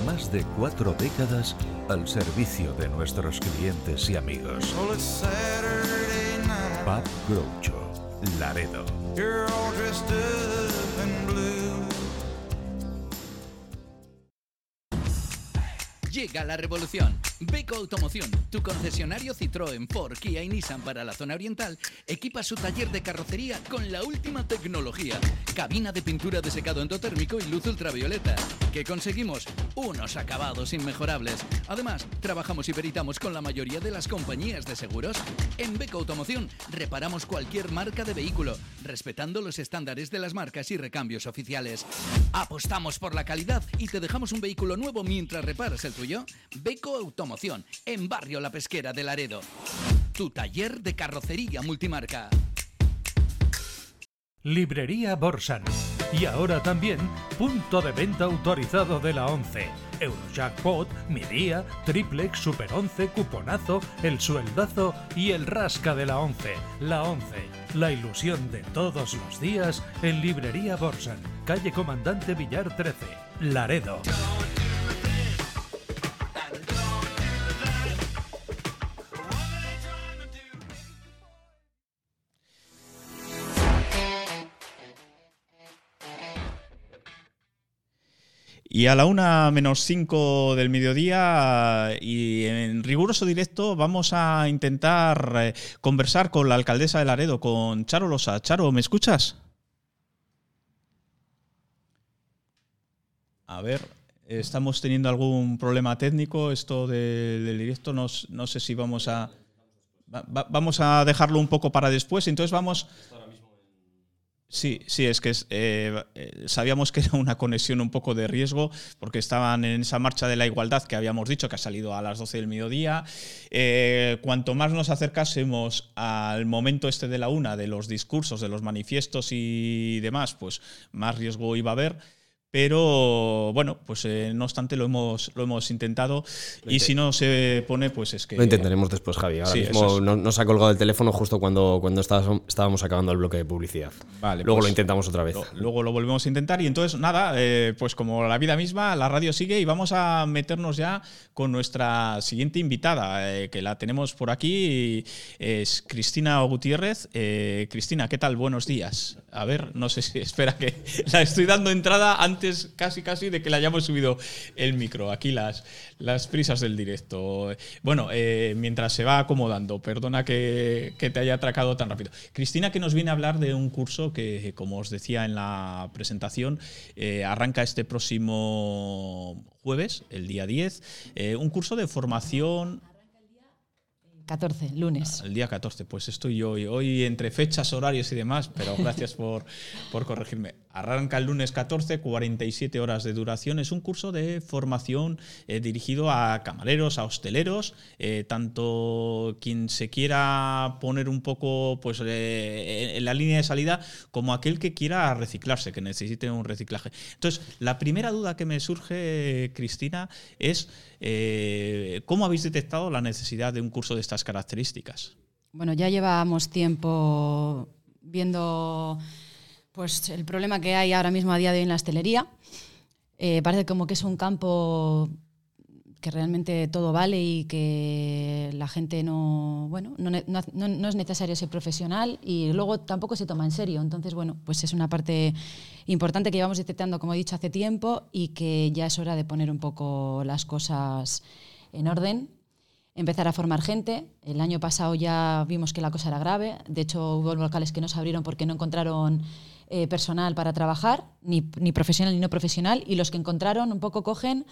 Más de cuatro décadas al servicio de nuestros clientes y amigos. Pub Groucho, Laredo. You're all dressed up in blue. Llega la revolución. Beco Automoción, tu concesionario Citroën, Ford, Kia y Nissan para la zona oriental, equipa su taller de carrocería con la última tecnología. Cabina de pintura de secado endotérmico y luz ultravioleta. ¿Qué conseguimos? Unos acabados inmejorables. Además, trabajamos y peritamos con la mayoría de las compañías de seguros. En Beco Automoción reparamos cualquier marca de vehículo, respetando los estándares de las marcas y recambios oficiales. Apostamos por la calidad y te dejamos un vehículo nuevo mientras reparas el tuyo. Beco Automoción, en Barrio La Pesquera de Laredo. Tu taller de carrocería multimarca. Librería Borsan. Y ahora también punto de venta autorizado de la 11. Eurojackpot, Mi Día, Triplex, Super 11, Cuponazo, El Sueldazo y el Rasca de la 11. La 11. La ilusión de todos los días en Librería Borsan. Calle Comandante Villar 13. Laredo. Y a la una menos cinco del mediodía y en riguroso directo vamos a intentar eh, conversar con la alcaldesa de Laredo, con Charo Losa. Charo, ¿me escuchas? A ver, estamos teniendo algún problema técnico. Esto de- del directo no, no sé si vamos a... va- va- vamos a dejarlo un poco para después. Entonces vamos... Sí, sí, es que eh, eh, sabíamos que era una conexión un poco de riesgo porque estaban en esa marcha de la igualdad que habíamos dicho que ha salido a las 12 del mediodía. Eh, cuanto más nos acercásemos al momento este de la una, de los discursos, de los manifiestos y demás, pues más riesgo iba a haber. Pero bueno, pues eh, no obstante lo hemos, lo hemos intentado y si no se pone, pues es que... Lo intentaremos después, Javi. Ahora Sí, mismo es. nos ha colgado el teléfono justo cuando, cuando estábamos, acabando el bloque de publicidad. Vale, Luego pues lo intentamos otra vez. Lo- luego lo volvemos a intentar y entonces nada, eh, pues como la vida misma, la radio sigue y vamos a meternos ya con nuestra siguiente invitada, eh, que la tenemos por aquí, es Cristina Gutiérrez. Cristina, ¿qué tal? Buenos días. A ver, no sé si [laughs] espera que la estoy dando entrada antes casi casi de que le hayamos subido el micro. Aquí las, las prisas del directo. Bueno, eh, mientras se va acomodando, perdona que, que te haya atracado tan rápido. Cristina, que nos viene a hablar de un curso que, como os decía en la presentación, eh, arranca este próximo jueves, el día 10, eh, un curso de formación 14, lunes. el día 14, pues estoy yo hoy, hoy entre fechas, horarios y demás, pero gracias por, por corregirme. Arranca el lunes 14, 47 horas de duración. Es un curso de formación eh, dirigido a camareros, a hosteleros, eh, tanto quien se quiera poner un poco pues, eh, en la línea de salida como aquel que quiera reciclarse, que necesite un reciclaje. Entonces, la primera duda que me surge, Cristina, es cómo habéis detectado la necesidad de un curso de estas características. Bueno, ya llevamos tiempo viendo pues, el problema que hay ahora mismo a día de hoy en la hostelería. Eh, parece como que es un campo que realmente todo vale y que la gente no, bueno, no, no- no es necesario ser profesional y luego tampoco se toma en serio. Entonces, bueno, pues es una parte importante que llevamos detectando, como he dicho, hace tiempo y que ya es hora de poner un poco las cosas en orden empezar a formar gente. El año pasado ya vimos que la cosa era grave. De hecho, hubo locales que no se abrieron porque no encontraron eh, personal para trabajar, ni, ni profesional ni no profesional, y los que encontraron un poco cogen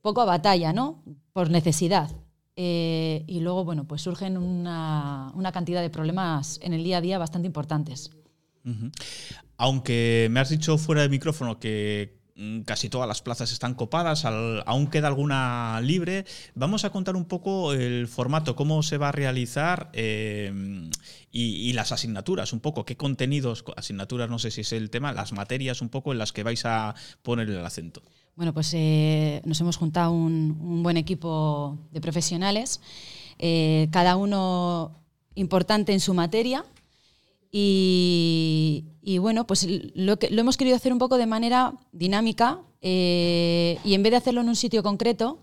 poco a batalla, ¿no? Por necesidad. Eh, y luego, bueno, pues surgen una, una cantidad de problemas en el día a día bastante importantes. Aunque me has dicho fuera de micrófono que casi todas las plazas están copadas, aún queda alguna libre. Vamos a contar un poco el formato, cómo se va a realizar eh, y, las asignaturas, un poco, qué contenidos, asignaturas, no sé si es el tema, las materias un poco en las que vais a poner el acento. Bueno, pues eh, nos hemos juntado un, un buen equipo de profesionales, eh, cada uno importante en su materia. Y, bueno, pues lo, que, lo hemos querido hacer un poco de manera dinámica eh, y en vez de hacerlo en un sitio concreto,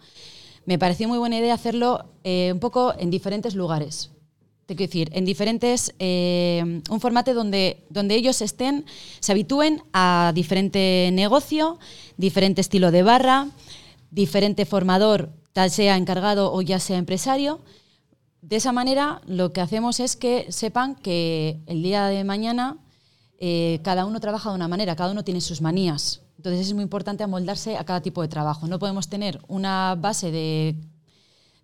me pareció muy buena idea hacerlo eh, un poco en diferentes lugares. Te quiero decir, en diferentes, eh, un formato donde, donde ellos estén, se habitúen a diferente negocio, diferente estilo de barra, diferente formador, tal sea encargado o ya sea empresario. De esa manera, lo que hacemos es que sepan que el día de mañana eh, cada uno trabaja de una manera, cada uno tiene sus manías. Entonces es muy importante amoldarse a cada tipo de trabajo. No podemos tener una base de,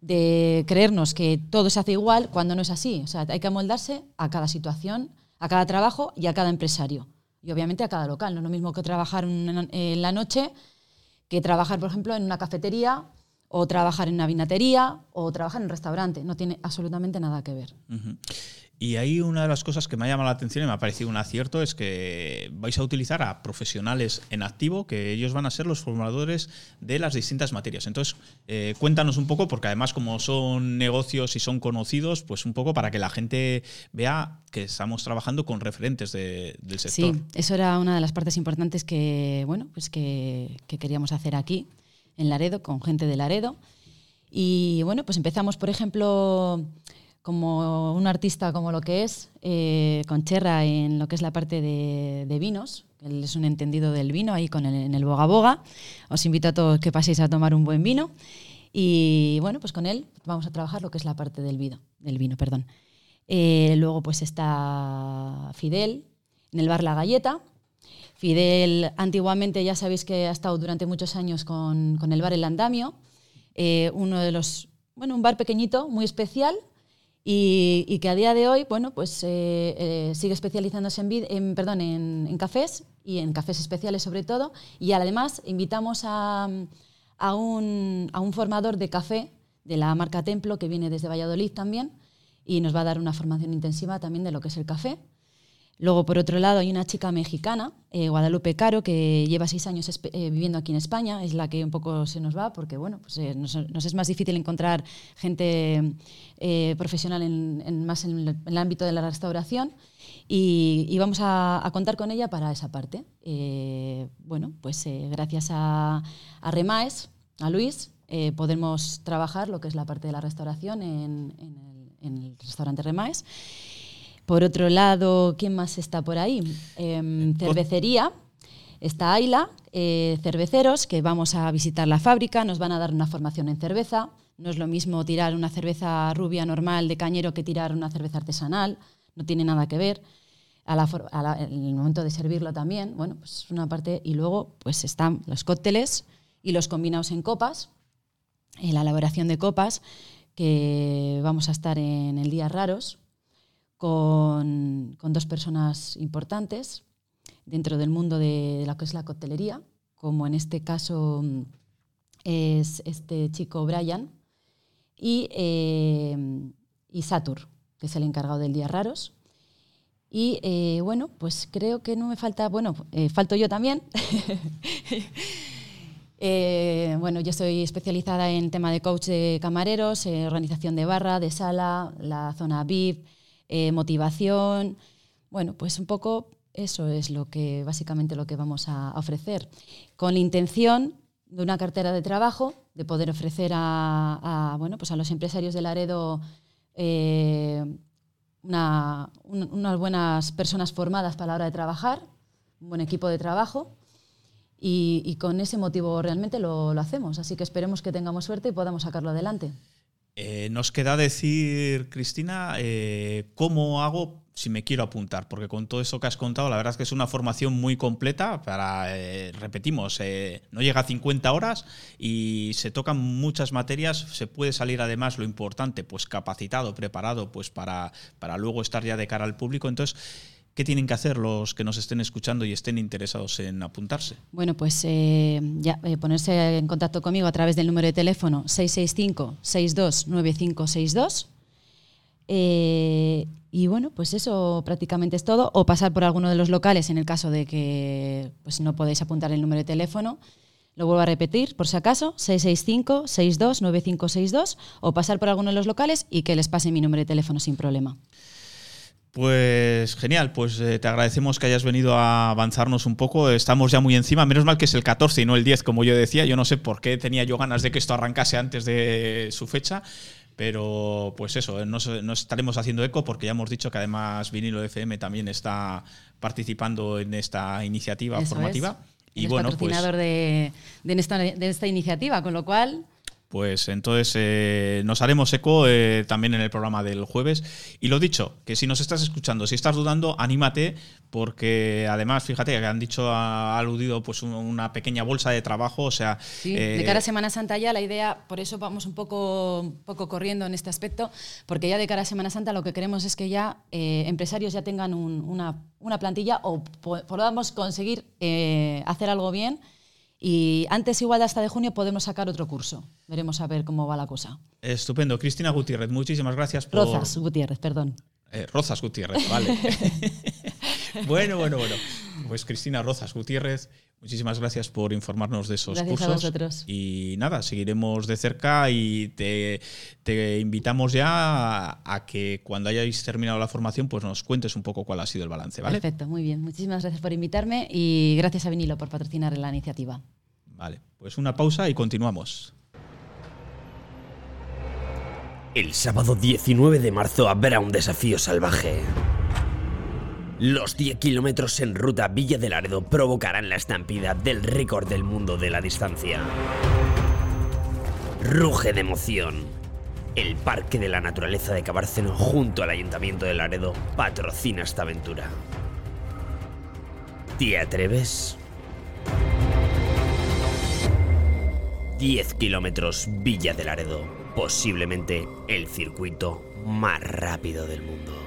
de creernos que todo se hace igual cuando no es así. O sea, hay que amoldarse a cada situación, a cada trabajo y a cada empresario. Y obviamente a cada local. No es lo mismo que trabajar en en la noche que trabajar, por ejemplo, en una cafetería o trabajar en una vinatería o trabajar en un restaurante. No tiene absolutamente nada que ver. Y ahí una de las cosas que me ha llamado la atención y me ha parecido un acierto es que vais a utilizar a profesionales en activo, que ellos van a ser los formadores de las distintas materias. Entonces, eh, cuéntanos un poco, porque además como son negocios y son conocidos, pues un poco para que la gente vea que estamos trabajando con referentes de- del sector. Sí, eso era una de las partes importantes que, bueno, pues que, que queríamos hacer aquí, en Laredo, con gente de Laredo. Y bueno, pues empezamos, por ejemplo, como un artista como lo que es, eh, con Cherra en lo que es la parte de, vinos. Él es un entendido del vino ahí con en el Boga Boga. Os invito a todos que paséis a tomar un buen vino. Y bueno, pues con él vamos a trabajar lo que es la parte del vino. Del vino perdón. Eh, luego pues está Fidel en el bar La Galleta. Fidel antiguamente ya sabéis que ha estado durante muchos años con, con el bar El Andamio, eh, uno de los, bueno, un bar pequeñito, muy especial y, que a día de hoy, bueno, pues eh, eh, sigue especializándose en, en, perdón, en, en cafés y en cafés especiales sobre todo y además invitamos a, a un, a un formador de café de la marca Templo que viene desde Valladolid también y nos va a dar una formación intensiva también de lo que es el café. Luego, por otro lado, hay una chica mexicana, eh, Guadalupe Caro, que lleva seis años eh, viviendo aquí en España. Es la que un poco se nos va, porque bueno, pues, eh, nos, es más difícil encontrar gente eh, profesional en, más en el, ámbito de la restauración. Y, vamos a, contar con ella para esa parte. Bueno, pues gracias a, a Remaes, a Luis, podemos trabajar lo que es la parte de la restauración en, el, el restaurante Remaes. Por otro lado, ¿quién más está por ahí? Em, cervecería. Está Ayla, eh, cerveceros, que vamos a visitar la fábrica, nos van a dar una formación en cerveza. No es lo mismo tirar una cerveza rubia normal de cañero que tirar una cerveza artesanal, no tiene nada que ver. A la for- a la- en el momento de servirlo también, bueno, pues es una parte. Y luego, pues están los cócteles y los combinados en copas, en la elaboración de copas, que vamos a estar en el Días Raros, con, dos personas importantes dentro del mundo de, lo que es la coctelería, como en este caso mm, es este chico Brian y, eh, y Satur, que es el encargado del Día Raros. Y eh, bueno, pues creo que no me falta, bueno, eh, falto yo también. [laughs] Eh, bueno, yo soy especializada en tema de coach de camareros, organización de barra, de sala, la zona VIP, eh, motivación. Bueno, pues un poco eso es lo que básicamente lo que vamos a ofrecer, con la intención de una cartera de trabajo, de poder ofrecer a, a, bueno, pues a los empresarios de Laredo eh, una- un- unas buenas personas formadas para la hora de trabajar, un buen equipo de trabajo. Y, con ese motivo realmente lo hacemos. Así que esperemos que tengamos suerte y podamos sacarlo adelante. Eh, nos queda decir, Cristina, eh, cómo hago si me quiero apuntar, porque con todo eso que has contado, la verdad es que es una formación muy completa para, eh, repetimos, no llega a 50 horas y se tocan muchas materias, se puede salir además lo importante, pues capacitado, preparado, pues para, para luego estar ya de cara al público. Entonces, ¿qué tienen que hacer los que nos estén escuchando y estén interesados en apuntarse? Bueno, pues eh, ya, eh, ponerse en contacto conmigo a través del número de teléfono 665-629562. Eh, y bueno, pues eso prácticamente es todo. O pasar por alguno de los locales en el caso de que pues, no podéis apuntar el número de teléfono. Lo vuelvo a repetir, por si acaso, 665-629562 o pasar por alguno de los locales y que les pase mi número de teléfono sin problema. Pues genial, pues eh, te agradecemos que hayas venido a avanzarnos un poco. Estamos ya muy encima, menos mal que es el 14 y no el 10, como yo decía. Yo no sé por qué tenía yo ganas de que esto arrancase antes de su fecha, pero pues eso, nos, nos estaremos haciendo eco porque ya hemos dicho que además Vinilo FM también está participando en esta iniciativa Eso formativa. es. Y bueno, pues, de, de esta, de esta iniciativa, con lo cual Pues entonces eh, nos haremos eco eh, también en el programa del jueves. Y lo dicho, que si nos estás escuchando, si estás dudando, anímate, porque además, fíjate, que han dicho, ha aludido pues un- una pequeña bolsa de trabajo, o sea... Sí, eh, de cara a Semana Santa ya la idea, por eso vamos un poco, un poco corriendo en este aspecto, porque ya de cara a Semana Santa lo que queremos es que ya eh, empresarios ya tengan un- una, una plantilla o po- podamos conseguir eh, hacer algo bien y antes igual de hasta de junio podemos sacar otro curso. Veremos a ver cómo va la cosa. Estupendo. Cristina Gutiérrez, muchísimas gracias por... Rozas Gutiérrez, perdón. Eh, Rozas Gutiérrez, vale. [laughs] bueno, bueno, bueno. Pues Cristina Rozas Gutiérrez, muchísimas gracias por informarnos de esos Gracias a cursos. vosotros. Y nada, seguiremos de cerca y te, te invitamos ya a, a que cuando hayáis terminado la formación, pues nos cuentes un poco cuál ha sido el balance, ¿vale? Perfecto, muy bien. Muchísimas gracias por invitarme y gracias a Vinilo por patrocinar la iniciativa. Vale, pues una pausa y continuamos. El sábado 19 de marzo habrá un desafío salvaje. Los 10 kilómetros en ruta Villa de Laredo provocarán la estampida del récord del mundo de la distancia. Ruge de emoción. El Parque de la Naturaleza de Cabárceno junto al Ayuntamiento de Laredo patrocina esta aventura. ¿Te atreves? 10 kilómetros Villa de Laredo, posiblemente el circuito más rápido del mundo.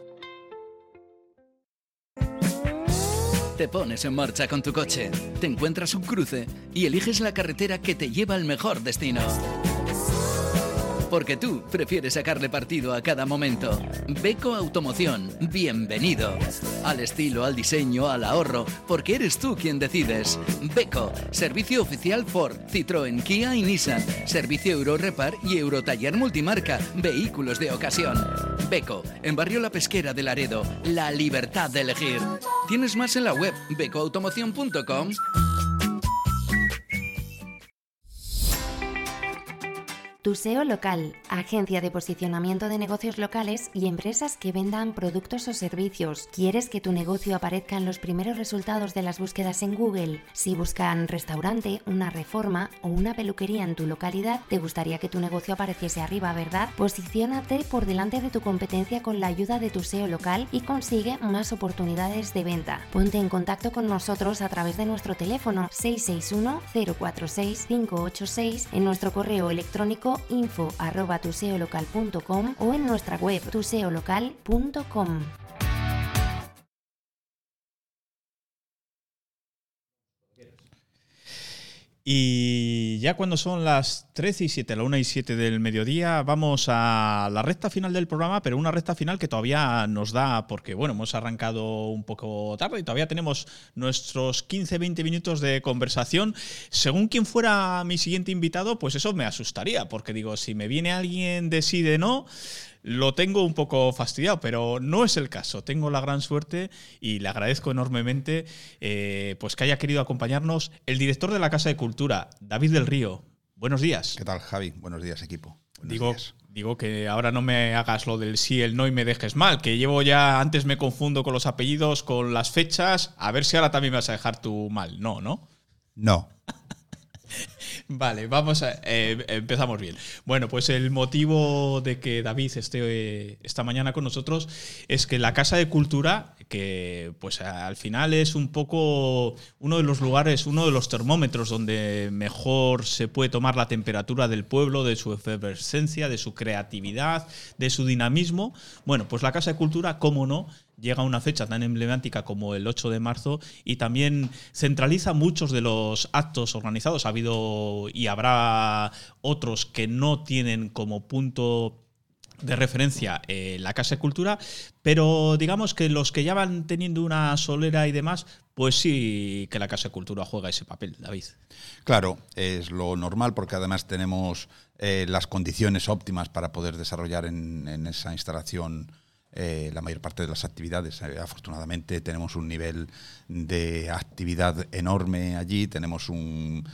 Te pones en marcha con tu coche, te encuentras un cruce y eliges la carretera que te lleva al mejor destino. Porque tú prefieres sacarle partido a cada momento. Beco Automoción, bienvenido. Al estilo, al diseño, al ahorro, porque eres tú quien decides. Beco, servicio oficial Ford, Citroën, Kia y Nissan. Servicio Eurorepar y Eurotaller Multimarca, vehículos de ocasión. Beco, en Barrio La Pesquera de Laredo, la libertad de elegir. Tienes más en la web becoautomoción.com. Tu SEO local, agencia de posicionamiento de negocios locales y empresas que vendan productos o servicios. ¿Quieres que tu negocio aparezca en los primeros resultados de las búsquedas en Google? Si buscan restaurante, una reforma o una peluquería en tu localidad, te gustaría que tu negocio apareciese arriba, ¿verdad? Posiciónate por delante de tu competencia con la ayuda de tu SEO local y consigue más oportunidades de venta. Ponte en contacto con nosotros a través de nuestro teléfono 661 046 586 en nuestro correo electrónico info arroba tuseolocal.com o en nuestra web tuseolocal.com. Y ya cuando son las 13 y 7, la 1 y 7 del mediodía, vamos a la recta final del programa, pero una recta final que todavía nos da, porque bueno, hemos arrancado un poco tarde y todavía tenemos nuestros 15-20 minutos de conversación. Según quien fuera mi siguiente invitado, pues eso me asustaría, porque digo, si me viene alguien de sí, de no, lo tengo un poco fastidiado, pero no es el caso. Tengo la gran suerte y le agradezco enormemente eh, pues que haya querido acompañarnos el director de la Casa de Cultura, David del Río. Buenos días. ¿Qué tal, Javi? Buenos días, equipo. Buenos Digo, días. Digo que ahora no me hagas lo del sí, el no y me dejes mal, que llevo ya, antes me confundo con los apellidos, con las fechas, a ver si ahora también me vas a dejar tú mal. No, ¿no? No. [laughs] Vale, vamos a. eh, empezamos bien. Bueno, pues el motivo de que David esté eh, esta mañana con nosotros es que la Casa de Cultura, que pues al final es un poco uno de los lugares, uno de los termómetros donde mejor se puede tomar la temperatura del pueblo, de su efervescencia, de su creatividad, de su dinamismo. Bueno, pues la Casa de Cultura, cómo no, llega una fecha tan emblemática como el 8 de marzo y también centraliza muchos de los actos organizados. Ha habido y habrá otros que no tienen como punto de referencia eh, la Casa de Cultura, pero digamos que los que ya van teniendo una solera y demás, pues sí que la Casa de Cultura juega ese papel, David. Claro, es lo normal porque además tenemos eh, las condiciones óptimas para poder desarrollar en esa instalación eh, la mayor parte de las actividades. Eh, afortunadamente tenemos un nivel de actividad enorme allí, tenemos un,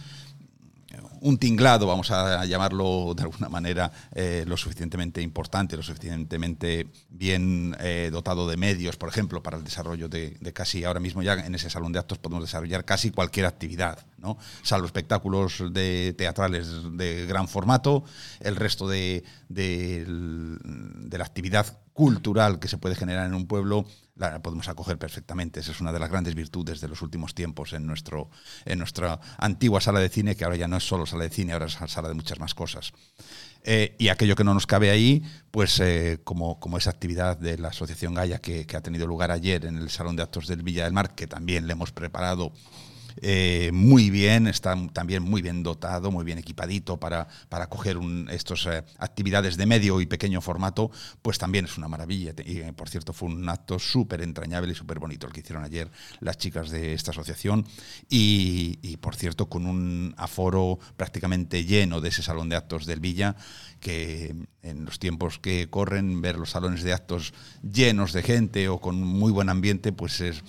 un tinglado, vamos a llamarlo de alguna manera, eh, lo suficientemente importante, lo suficientemente bien eh, dotado de medios, por ejemplo, para el desarrollo de, casi ahora mismo ya en ese salón de actos podemos desarrollar casi cualquier actividad, ¿no? salvo espectáculos de teatrales de gran formato, el resto de, de, de la actividad cultural que se puede generar en un pueblo la podemos acoger perfectamente. Esa es una de las grandes virtudes de los últimos tiempos en, nuestro, en nuestra antigua sala de cine, que ahora ya no es solo sala de cine, ahora es sala de muchas más cosas. Eh, y aquello que no nos cabe ahí, pues eh, como, como esa actividad de la Asociación Gaia que, que ha tenido lugar ayer en el Salón de Actos del Villa del Mar, que también le hemos preparado eh, muy bien, está también muy bien dotado, muy bien equipadito para, para coger estas eh, actividades de medio y pequeño formato, pues también es una maravilla. Y eh, por cierto, fue un acto súper entrañable y súper bonito el que hicieron ayer las chicas de esta asociación. Y, por cierto, con un aforo prácticamente lleno de ese salón de actos del Villa, que en los tiempos que corren, ver los salones de actos llenos de gente o con muy buen ambiente, pues es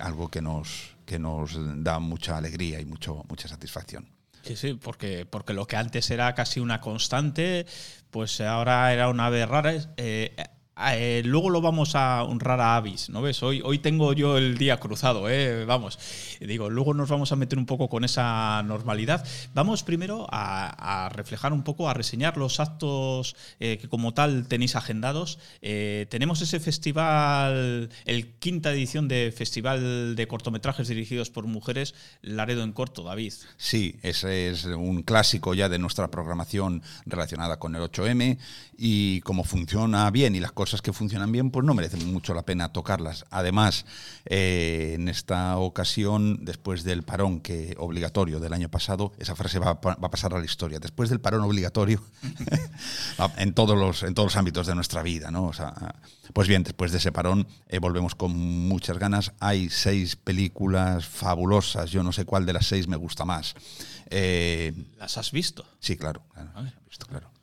algo que nos que nos da mucha alegría y mucho, mucha satisfacción. Sí, sí, porque, porque lo que antes era casi una constante, pues ahora era una vez rara. Eh, eh, luego lo vamos a honrar a Avis, ¿no ves? Hoy, tengo yo el día cruzado, ¿eh? Vamos. Digo, luego nos vamos a meter un poco con esa normalidad. Vamos primero a, reflejar un poco, a reseñar los actos eh, que como tal tenéis agendados. Eh, tenemos ese festival, el quinta edición de Festival de Cortometrajes dirigidos por mujeres, Laredo en Corto, David. Sí, ese es un clásico ya de nuestra programación relacionada con el 8M y como funciona bien y las cosas cosas que funcionan bien, pues no merecen mucho la pena tocarlas. Además, eh, en esta ocasión, después del parón que obligatorio del año pasado, esa frase va, va a pasar a la historia. Después del parón obligatorio, [laughs] en, todos los, en todos los ámbitos de nuestra vida, ¿no? O sea, pues bien, después de ese parón eh, volvemos con muchas ganas. Hay seis películas fabulosas. Yo no sé cuál de las seis me gusta más. Eh, ¿Las has visto? Sí, claro. claro, visto, claro.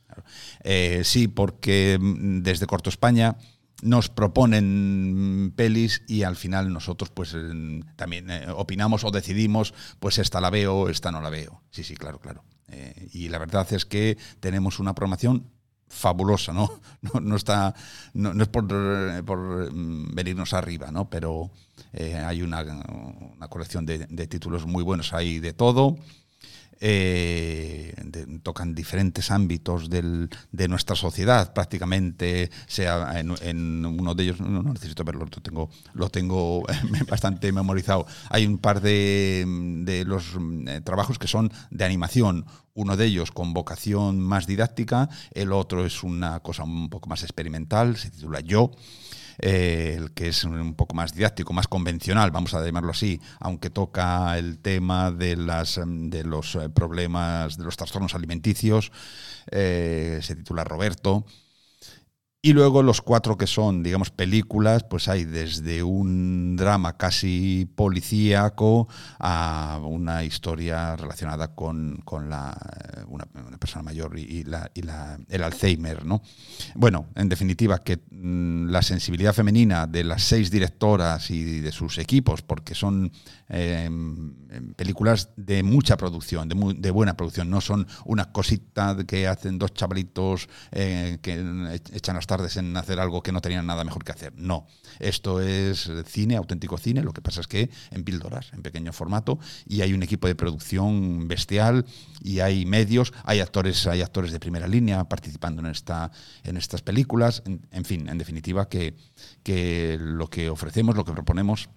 Eh, sí, porque mm, desde Corto España nos proponen pelis y al final nosotros pues eh, también eh, opinamos o decidimos pues esta la veo, esta no la veo. Sí, sí, claro, claro. Y la verdad es que tenemos una programación fabulosa, ¿no? [laughs] No, está, no, es por, por, venirnos arriba, ¿no? Pero hay una, colección de, títulos muy buenos, hay de todo. Eh, tocan diferentes ámbitos del, de nuestra sociedad, prácticamente, sea en, uno de ellos, no, no, necesito verlo, lo tengo, lo tengo [laughs] bastante memorizado. Hay un par de, de los eh, trabajos que son de animación, uno de ellos con vocación más didáctica, el otro es una cosa un poco más experimental, se titula Yo eh, el que es un poco más didáctico, más convencional, vamos a llamarlo así, aunque toca el tema de, las, de los problemas, de los trastornos alimenticios, eh, se titula Roberto. Y luego los cuatro que son, digamos, películas, pues hay desde un drama casi policíaco a una historia relacionada con, con la, eh, una, persona mayor y, y la, y la- el Alzheimer, ¿no? Bueno, en definitiva, que mm, la sensibilidad femenina de las seis directoras y de sus equipos, porque son eh, películas de mucha producción, de, mu- de buena producción, no son una cosita que hacen dos chavalitos eh, que echan las tardes en hacer algo que no tenían nada mejor que hacer. No, esto es cine, auténtico cine, lo que pasa es que en píldoras, en pequeño formato, y hay un equipo de producción bestial, y hay medios, hay actores, hay actores de primera línea participando en, esta, en estas películas, en, fin, en definitiva, que lo que ofrecemos, lo que proponemos,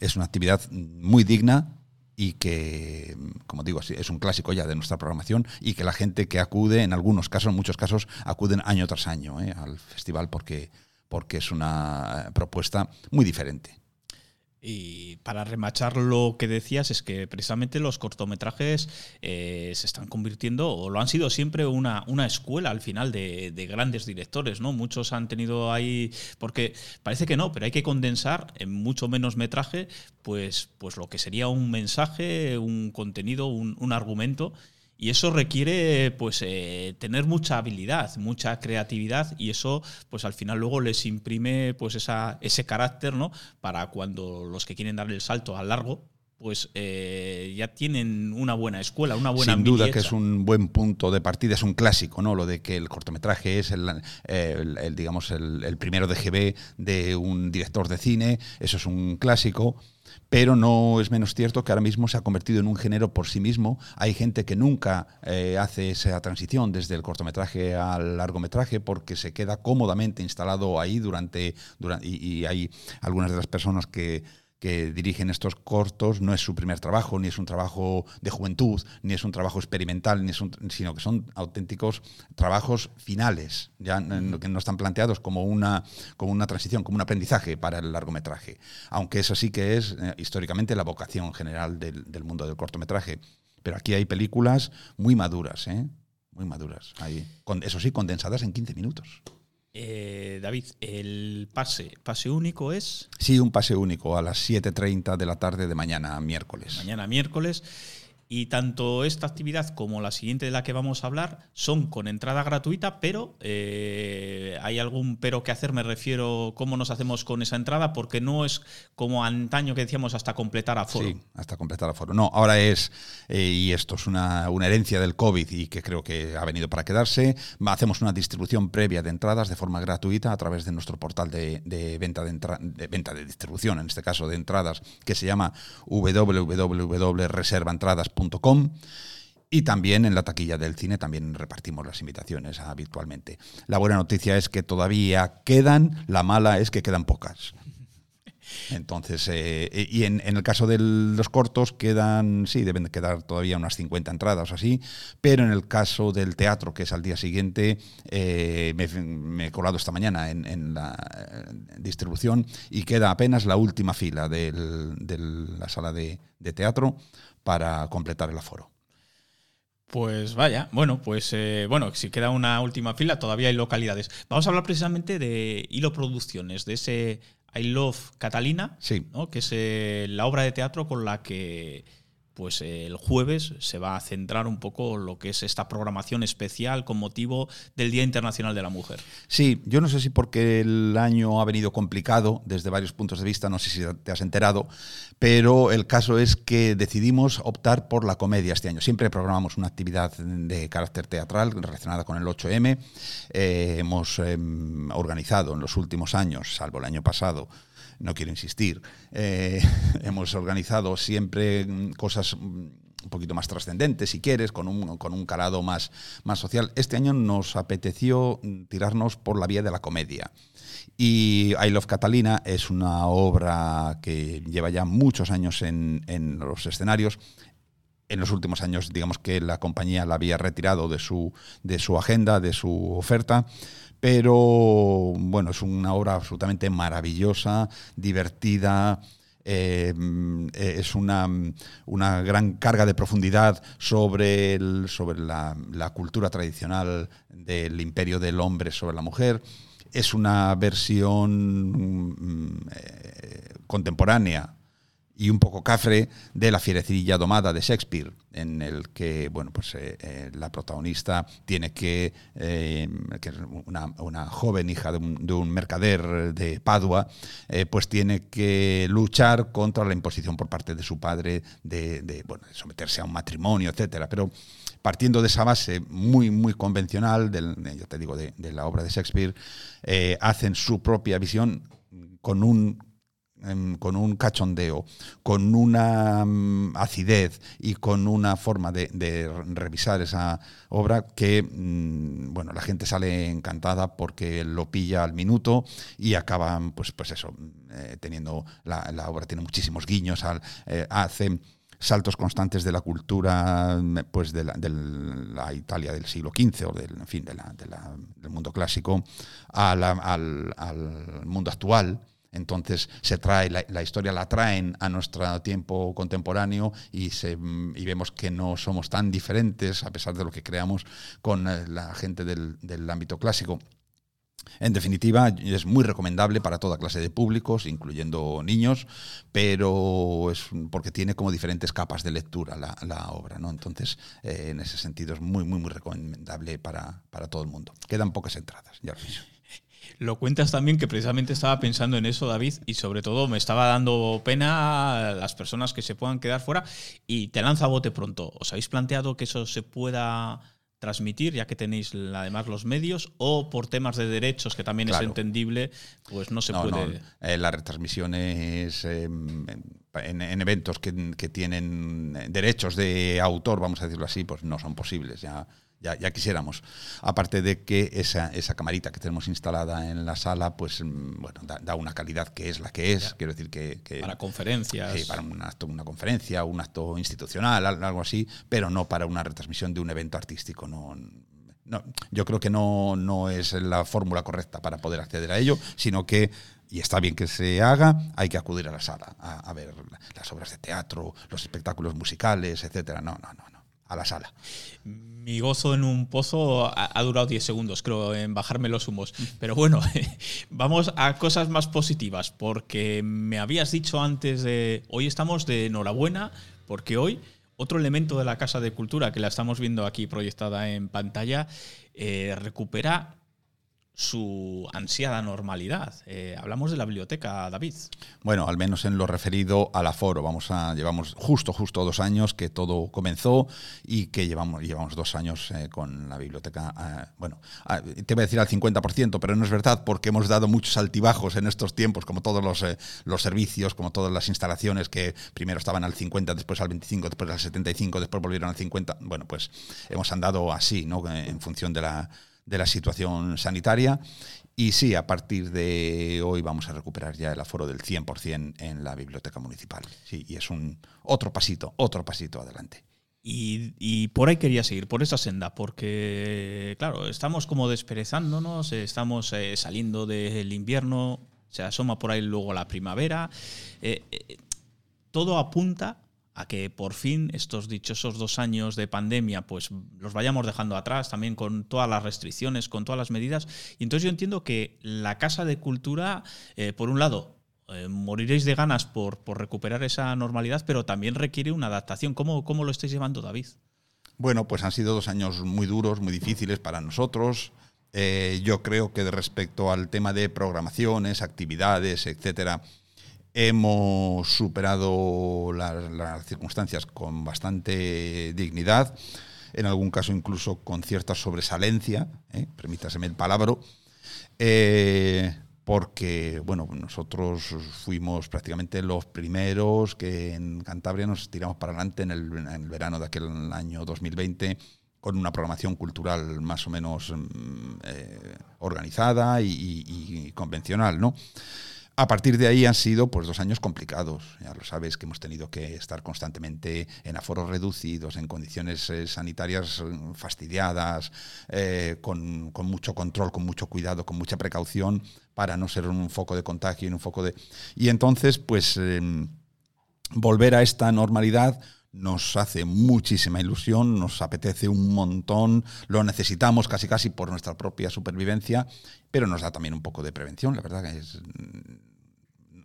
es una actividad muy digna y que, como digo, es un clásico ya de nuestra programación y que la gente que acude, en algunos casos, en muchos casos, acuden año tras año ¿eh? al festival porque, porque es una eh, propuesta muy diferente. Y para remachar lo que decías, es que precisamente los cortometrajes eh, se están convirtiendo, o lo han sido siempre, una, una escuela al final de, de grandes directores, ¿no? Muchos han tenido ahí. Porque parece que no, pero hay que condensar en mucho menos metraje, pues, pues lo que sería un mensaje, un contenido, un, un argumento. Y eso requiere pues eh, tener mucha habilidad, mucha creatividad y eso pues al final luego les imprime pues esa, ese carácter ¿no? para cuando los que quieren dar el salto al largo pues eh, ya tienen una buena escuela, una buena Sin duda que es un buen punto de partida, es un clásico, ¿no? Lo de que el cortometraje es el, el- el, digamos el, el primero de GB de un director de cine, eso es un clásico. Pero no es menos cierto que ahora mismo se ha convertido en un género por sí mismo. Hay gente que nunca eh, hace esa transición desde el cortometraje al largometraje porque se queda cómodamente instalado ahí durante, durante y, y hay algunas de las personas que, que dirigen estos cortos no es su primer trabajo, ni es un trabajo de juventud, ni es un trabajo experimental, ni es un- sino que son auténticos trabajos finales, ya que no están planteados como una, como una transición, como un aprendizaje para el largometraje. Aunque eso sí que es eh, históricamente la vocación general del, mundo del cortometraje. Pero aquí hay películas muy maduras, ¿eh? muy maduras. Ahí, eso sí, condensadas en 15 minutos. Eh, David, el pase, pase único es Sí, un pase único a las 7.30 de la tarde de mañana, miércoles. mañana miércoles. Y tanto esta actividad como la siguiente de la que vamos a hablar son con entrada gratuita, pero eh, hay algún pero que hacer, me refiero cómo nos hacemos con esa entrada, porque no es como antaño que decíamos hasta completar aforo. Sí, hasta completar aforo. No, ahora es, eh, y esto es una, una herencia del COVID y que creo que ha venido para quedarse, hacemos una distribución previa de entradas de forma gratuita a través de nuestro portal de, de venta, de, entra- de venta de distribución, en este caso de entradas, que se llama www.reservaentradas.com. Y también en la taquilla del cine también repartimos las invitaciones habitualmente. La buena noticia es que todavía quedan, la mala es que quedan pocas. Entonces, eh, y en, el caso de los cortos quedan, sí, deben de quedar todavía unas 50 entradas o así, pero en el caso del teatro, que es al día siguiente, eh, me, he colado esta mañana en, la eh, distribución y queda apenas la última fila de la sala de teatro para completar el aforo. Pues vaya, bueno, pues eh, bueno, si queda una última fila, todavía hay localidades. Vamos a hablar precisamente de Hilo Producciones, de ese I Love Catalina, Sí. ¿no? que es eh, la obra de teatro con la que pues eh, el jueves se va a centrar un poco lo que es esta programación especial con motivo del Día Internacional de la Mujer. Sí, yo no sé si porque el año ha venido complicado desde varios puntos de vista, no sé si te has enterado, pero el caso es que decidimos optar por la comedia este año. Siempre programamos una actividad de carácter teatral relacionada con el 8M. Eh, hemos em, organizado en los últimos años, salvo el año pasado, no quiero insistir, eh, [laughs] hemos organizado siempre mm, cosas mm, un poquito más trascendentes, si quieres, con un, con un calado más, más social. Este año nos apeteció mm, tirarnos por la vía de la comedia. Y I Love Catalina es una obra que lleva ya muchos años en, en los escenarios. En los últimos años, digamos que la compañía la había retirado de su, de su agenda, de su oferta, pero bueno, es una obra absolutamente maravillosa, divertida, eh, mm, es una, una gran carga de profundidad sobre, sobre la, la cultura tradicional del imperio del hombre sobre la mujer. Es una versión mm, eh, contemporánea y un poco cafre de la fierecilla domada de Shakespeare, en el que bueno, pues, eh, eh, la protagonista tiene que, eh, que una, una joven hija de un, de un mercader de Padua, pues tiene que luchar contra la imposición por parte de su padre de, de, bueno, someterse a un matrimonio, etcétera. Pero partiendo de esa base muy, muy convencional, del, de- ya te digo, de, de la obra de Shakespeare, hacen su propia visión con un con un cachondeo, con una mm, acidez y con una forma de, revisar esa obra que, mm, bueno, la gente sale encantada porque lo pilla al minuto y acaban, pues, pues eso, eh, teniendo, la, obra tiene muchísimos guiños, al, eh, hace saltos constantes de la cultura mm, pues de la, Italia del siglo XV o del, en fin, del mundo clásico al mundo actual. Entonces se trae la, historia la traen a nuestro tiempo contemporáneo y, se, y vemos que no somos tan diferentes a pesar de lo que creamos con eh, la gente del, del ámbito clásico. En definitiva, es muy recomendable para toda clase de públicos, incluyendo niños, pero es porque tiene como diferentes capas de lectura la, la obra, ¿no? Entonces, eh, en ese sentido es muy, muy, muy recomendable para, para todo el mundo. Quedan pocas entradas, ya lo aviso. Lo cuentas también que precisamente estaba pensando en eso, David, y sobre todo me estaba dando pena las personas que se puedan quedar fuera. Y te lanza bote pronto. ¿Os habéis planteado que eso se pueda transmitir, ya que tenéis además los medios, o por temas de derechos, que también es entendible, pues no se No, puede. no, eh, las retransmisiones eh, en, en eventos que, que tienen derechos de autor, vamos a decirlo así, pues no son posibles. Ya, ya, ya quisiéramos. Aparte de que esa, esa camarita que tenemos instalada en la sala, pues mm, bueno, da, da una calidad que es la que es. Quiero decir que, que- Para conferencias. Sí, para un acto, una conferencia, un acto institucional, al- algo así, pero no para una retransmisión de un evento artístico. No, no, yo creo que no, no es la fórmula correcta para poder acceder a ello, sino que, y está bien que se haga, hay que acudir a la sala a, a ver las obras de teatro, los espectáculos musicales, etcétera. No, no, no, no. A la sala. Mi gozo en un pozo ha, durado 10 segundos, creo, en bajarme los humos. Pero bueno, [laughs] vamos a cosas más positivas, porque me habías dicho antes de... Hoy estamos de enhorabuena, porque hoy otro elemento de la Casa de Cultura, que la estamos viendo aquí proyectada en pantalla, eh, recupera su ansiada normalidad. Eh, hablamos de la biblioteca, David. Bueno, al menos en lo referido al aforo. Vamos a, llevamos justo, justo dos años que todo comenzó y que llevamos, llevamos dos años eh, con la biblioteca. eh, bueno, ah, te voy a decir al 50%, pero no es verdad porque hemos dado muchos altibajos en estos tiempos, como todos los, los servicios, como todas las instalaciones que primero estaban al 50, después al 25, después al 75, después volvieron al 50. Bueno, pues hemos andado así, ¿no? En función de la, de la situación sanitaria. Y sí, a partir de hoy vamos a recuperar ya el aforo del 100% en la biblioteca municipal. Sí, y es un otro pasito, otro pasito adelante. Y, por ahí quería seguir, por esa senda, porque, claro, estamos como desperezándonos, estamos eh, saliendo del invierno, se asoma por ahí luego la primavera. eh, eh, todo apunta a que por fin estos dichosos dos años de pandemia pues los vayamos dejando atrás también con todas las restricciones, con todas las medidas. Y entonces yo entiendo que la Casa de Cultura, eh, por un lado, eh, moriréis de ganas por, por recuperar esa normalidad, pero también requiere una adaptación. ¿Cómo, cómo lo estáis llevando, David? Bueno, pues han sido dos años muy duros, muy difíciles para nosotros. Eh, yo creo que respecto al tema de programaciones, actividades, etcétera, hemos superado la- las circunstancias con bastante dignidad, en algún caso incluso con cierta sobresalencia, ¿eh? permítaseme el palabra, eh, porque bueno, nosotros fuimos prácticamente los primeros que en Cantabria nos tiramos para adelante en el, verano de aquel año 2020 con una programación cultural más o menos mm, eh, organizada y, y- y convencional, ¿no? A partir de ahí han sido pues dos años complicados. Ya lo sabes que hemos tenido que estar constantemente en aforos reducidos, en condiciones eh, sanitarias eh, fastidiadas, eh, con, con mucho control, con mucho cuidado, con mucha precaución para no ser un foco de contagio y un foco de. Y entonces, pues em, volver a esta normalidad nos hace muchísima ilusión, nos apetece un montón, lo necesitamos casi casi por nuestra propia supervivencia, pero nos da también un poco de prevención, la verdad que es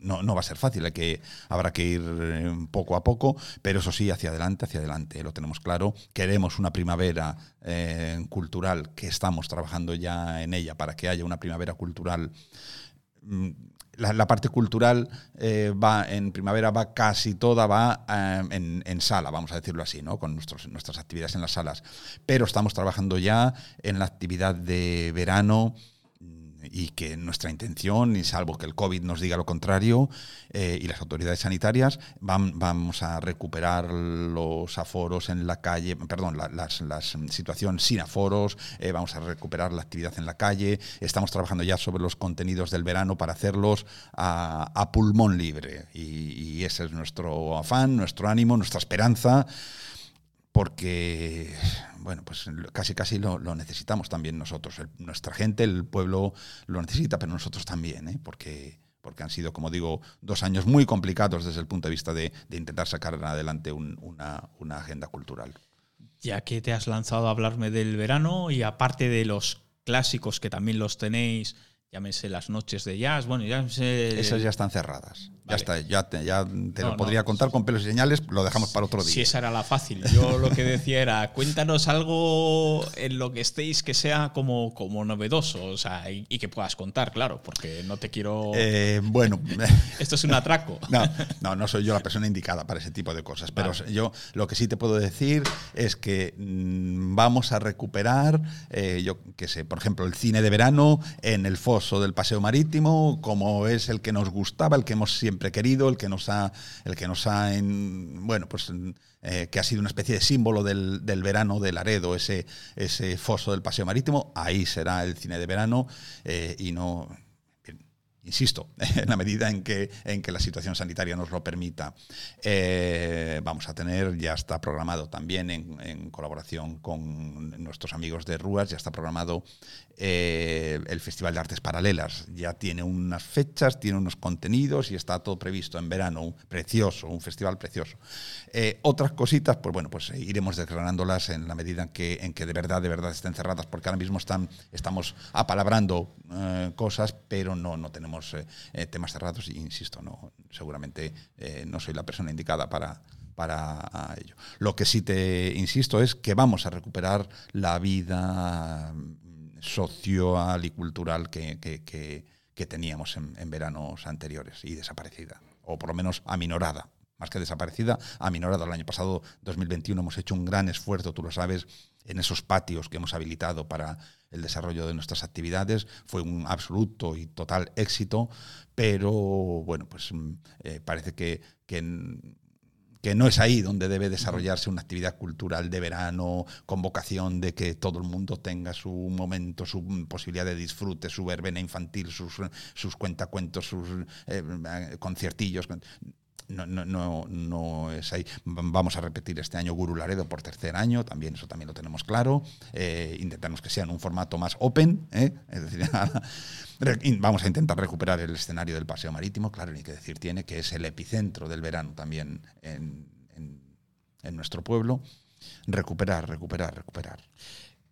no, no va a ser fácil, que, habrá que ir eh, poco a poco, pero eso sí, hacia adelante, hacia adelante, lo tenemos claro. Queremos una primavera eh, cultural, que estamos trabajando ya en ella para que haya una primavera cultural. Mm, La, parte cultural eh, va en primavera va casi toda va en, en sala, vamos a decirlo así, ¿no? con nuestros, nuestras actividades en las salas. Pero estamos trabajando ya en la actividad de verano y que nuestra intención, y salvo que el COVID nos diga lo contrario, eh, y las autoridades sanitarias, van, vamos a recuperar los aforos en la calle, perdón, la, las, las situación sin aforos, eh, vamos a recuperar la actividad en la calle, estamos trabajando ya sobre los contenidos del verano para hacerlos a, a pulmón libre, y, y ese es nuestro afán, nuestro ánimo, nuestra esperanza porque, bueno, pues casi casi lo, lo necesitamos también nosotros. El- nuestra gente, el pueblo lo necesita, pero nosotros también, ¿eh? porque, porque han sido, como digo, dos años muy complicados desde el punto de vista de, de intentar sacar adelante un- una, una agenda cultural. Ya que te has lanzado a hablarme del verano y aparte de los clásicos que también los tenéis, llámese las noches de jazz, bueno, llámese... Esas ya están cerradas. Ya Vale. está, ya te, ya te No, lo podría no. contar con pelos y señales, lo dejamos para otro día. Si esa era la fácil. Yo lo que decía era, cuéntanos algo en lo que estéis que sea como, como novedoso, o sea, y, y que puedas contar, claro, porque no te quiero... Eh, bueno, [laughs] Esto es un atraco. [laughs] No, no, no soy yo la persona indicada para ese tipo de cosas. Pero Vale. yo lo que sí te puedo decir es que mm, vamos a recuperar, eh, yo qué sé, por ejemplo, el cine de verano en el foso del Paseo Marítimo, como es el que nos gustaba, el que hemos siempre querido, el que nos ha, el que nos ha, en- bueno, pues eh, que ha sido una especie de símbolo del, del verano de Laredo, ese, ese foso del Paseo Marítimo. Ahí será el cine de verano eh, y no insisto, [laughs] en la medida en que, en que la situación sanitaria nos lo permita. Eh, vamos a tener, ya está programado también en, en colaboración con nuestros amigos de Ruas, ya está programado eh, el Festival de Artes Paralelas. Ya tiene unas fechas, tiene unos contenidos y está todo previsto en verano. Precioso, un festival precioso. Eh, otras cositas, pues bueno, pues eh, iremos desgranándolas en la medida en que, en que de verdad, de verdad estén cerradas, porque ahora mismo están, estamos apalabrando cosas, pero no, no tenemos temas cerrados y insisto, no, seguramente no soy la persona indicada para, para ello. Lo que sí te insisto es que vamos a recuperar la vida social y cultural que, que- que- teníamos en, veranos anteriores y desaparecida, o por lo menos aminorada. Más que desaparecida, aminorada. El año pasado, 2021, hemos hecho un gran esfuerzo, tú lo sabes, en esos patios que hemos habilitado para el desarrollo de nuestras actividades. Fue un absoluto y total éxito, pero bueno, pues mm, eh, parece que, que que no es ahí donde debe desarrollarse una actividad cultural de verano, con vocación de que todo el mundo tenga su momento, su posibilidad de disfrute, su verbena infantil, sus, sus cuentacuentos, sus eh, eh, conciertillos. No, no, no, no es ahí. Vamos a repetir este año Guru Laredo por tercer año, también eso también lo tenemos claro. Eh, intentamos que sea en un formato más open, ¿eh? es decir, [laughs] vamos a intentar recuperar el escenario del Paseo Marítimo, claro, ni que decir tiene, que es el epicentro del verano también en- en nuestro pueblo. Recuperar, recuperar, recuperar.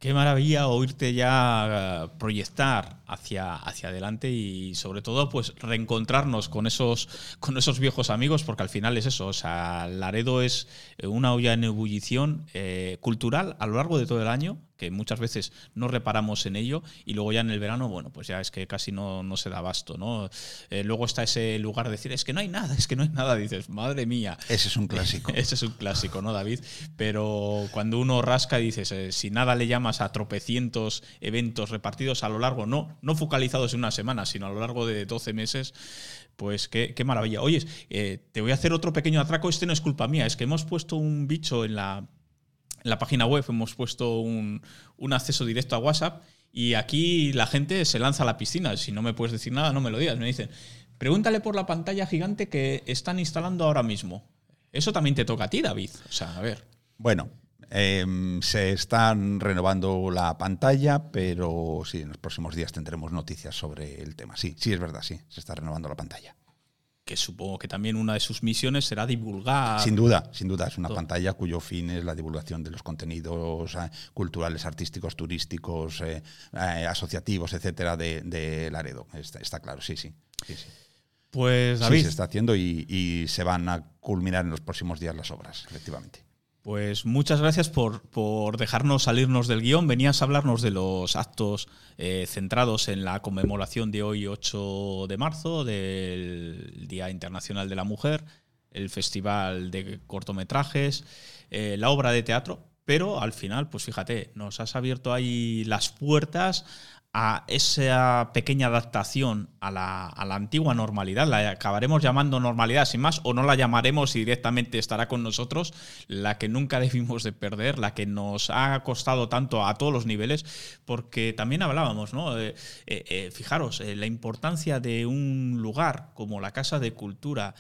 Qué maravilla oírte ya eh, proyectar hacia, hacia adelante y sobre todo pues reencontrarnos con esos, con esos viejos amigos porque al final es eso, o sea, Laredo es eh, una olla en ebullición eh, cultural a lo largo de todo el año que muchas veces no reparamos en ello y luego ya en el verano, bueno, pues ya es que casi no, no se da abasto, ¿no? Eh, luego está ese lugar de decir, es que no hay nada, es que no hay nada, dices, madre mía. Ese es un clásico. [laughs] Ese es un clásico, ¿no, David? Pero cuando uno rasca y dices, eh, si nada le llamas a tropecientos eventos repartidos a lo largo, no, no focalizados en una semana, sino a lo largo de 12 meses, pues qué, qué maravilla. Oye, eh, te voy a hacer otro pequeño atraco, este no es culpa mía, es que hemos puesto un bicho en la, en la página web, hemos puesto un, acceso directo a WhatsApp. Y aquí la gente se lanza a la piscina. Si no me puedes decir nada, no me lo digas. Me dicen, Pregúntale por la pantalla gigante que están instalando ahora mismo. Eso también te toca a ti, David. O sea, a ver. Bueno, em, se están renovando la pantalla, pero sí, en los próximos días tendremos noticias sobre el tema. Sí, sí, es verdad, sí, se está renovando la pantalla. Que supongo que también una de sus misiones será divulgar. Sin duda, sin duda, es una Todo. pantalla cuyo fin es la divulgación de los contenidos eh, culturales, artísticos, turísticos, eh, eh, asociativos, etcétera, de, de Laredo. Está, está claro, sí, sí. sí, sí. Pues Sí, David, se está haciendo y, y se van a culminar en los próximos días las obras, efectivamente. Pues muchas gracias por, por dejarnos salirnos del guion. Venías a hablarnos de los actos eh, centrados en la conmemoración de hoy, 8 de marzo, del Día Internacional de la Mujer, el Festival de Cortometrajes, eh, la obra de teatro. Pero al final, pues fíjate, nos has abierto ahí las puertas a esa pequeña adaptación a la, a la antigua normalidad, la acabaremos llamando normalidad sin más, o no la llamaremos y directamente estará con nosotros, la que nunca [laughs] debimos de perder, la que nos ha costado tanto a todos los niveles, porque también hablábamos, ¿no? Eh, eh, eh, fijaros, eh, la importancia de un lugar como la Casa de Cultura,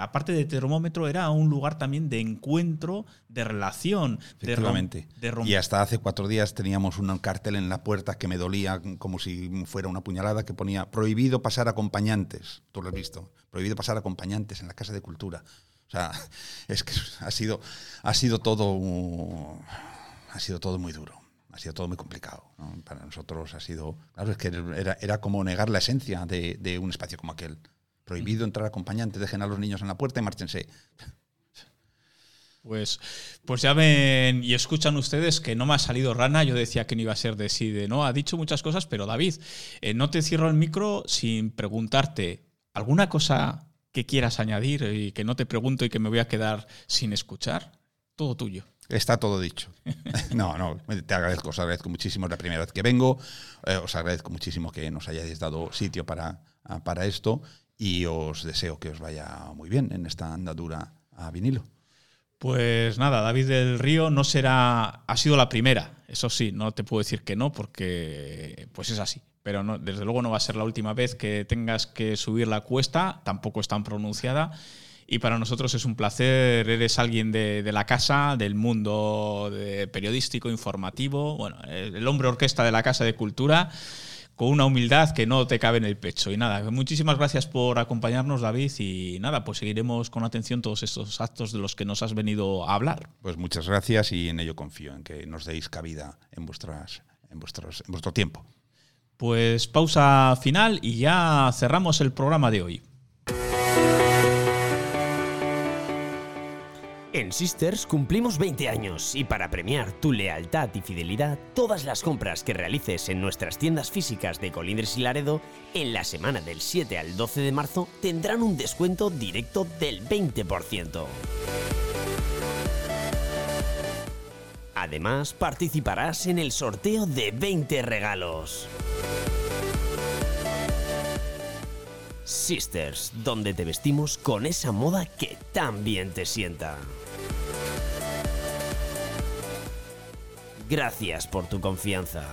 aparte de termómetro, era un lugar también de encuentro, de relación, de, rom- Efectivamente. de rom- Y hasta hace cuatro días teníamos un cartel en la puerta que me dolía como si fuera una puñalada que ponía prohibido pasar acompañantes. Tú lo has visto. Prohibido pasar acompañantes en la Casa de Cultura. O sea, [laughs] es que ha sido, ha sido todo ha sido todo muy duro. Ha sido todo muy complicado. Para nosotros ha sido. Claro, es que era, era como negar la esencia de, de un espacio como aquel. Prohibido entrar acompañantes, dejen a los niños en la puerta y márchense. Pues, pues ya ven y escuchan ustedes que no me ha salido rana. Yo decía que no iba a ser de sí, de no. Ha dicho muchas cosas, pero David, eh, no te cierro el micro sin preguntarte alguna cosa que quieras añadir y que no te pregunto y que me voy a quedar sin escuchar. Todo tuyo. Está todo dicho. [laughs] No, no, te agradezco, os agradezco muchísimo. La primera vez que vengo. Eh, os agradezco muchísimo que nos hayáis dado sitio para, ah, para esto y os deseo que os vaya muy bien en esta andadura a vinilo. Pues nada, David del Río no será, ha sido la primera, eso sí, no te puedo decir que no porque pues es así, pero no, desde luego no va a ser la última vez que tengas que subir la cuesta, tampoco es tan pronunciada. Y para nosotros es un placer, eres alguien de, la casa, del mundo periodístico, informativo, bueno, el hombre orquesta de la Casa de Cultura con una humildad que no te cabe en el pecho. Y nada, muchísimas gracias por acompañarnos, David. Y nada, pues seguiremos con atención todos estos actos de los que nos has venido a hablar. Pues muchas gracias y en ello confío, en que nos deis cabida en, vuestras, en, vuestros, en vuestro tiempo. Pues pausa final y ya cerramos el programa de hoy. En Sisters cumplimos 20 años y para premiar tu lealtad y fidelidad, todas las compras que realices en nuestras tiendas físicas de Colindres y Laredo en la semana del 7 al 12 de marzo tendrán un descuento directo del 20%. Además, participarás en el sorteo de 20 regalos. Sisters, donde te vestimos con esa moda que tan bien te sienta. Gracias por tu confianza.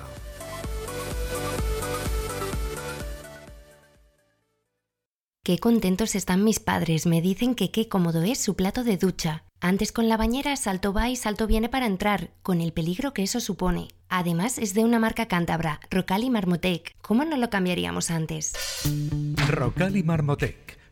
Qué contentos están mis padres, me dicen que qué cómodo es su plato de ducha. Antes con la bañera salto va y salto viene para entrar, con el peligro que eso supone. Además es de una marca cántabra, Rocal y Marmotec. ¿Cómo no lo cambiaríamos antes? Rocal y Marmotec.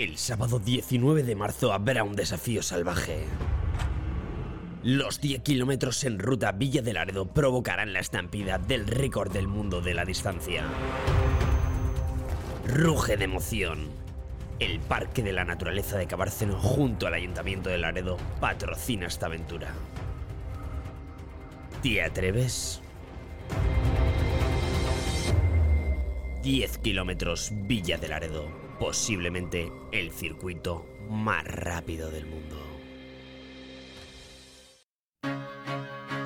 El sábado 19 de marzo habrá un desafío salvaje. Los 10 kilómetros en ruta Villa de Laredo provocarán la estampida del récord del mundo de la distancia. Ruge de emoción. El Parque de la Naturaleza de Cabárceno junto al Ayuntamiento de Laredo patrocina esta aventura. ¿Te atreves? 10 kilómetros Villa de Laredo, posiblemente el circuito más rápido del mundo.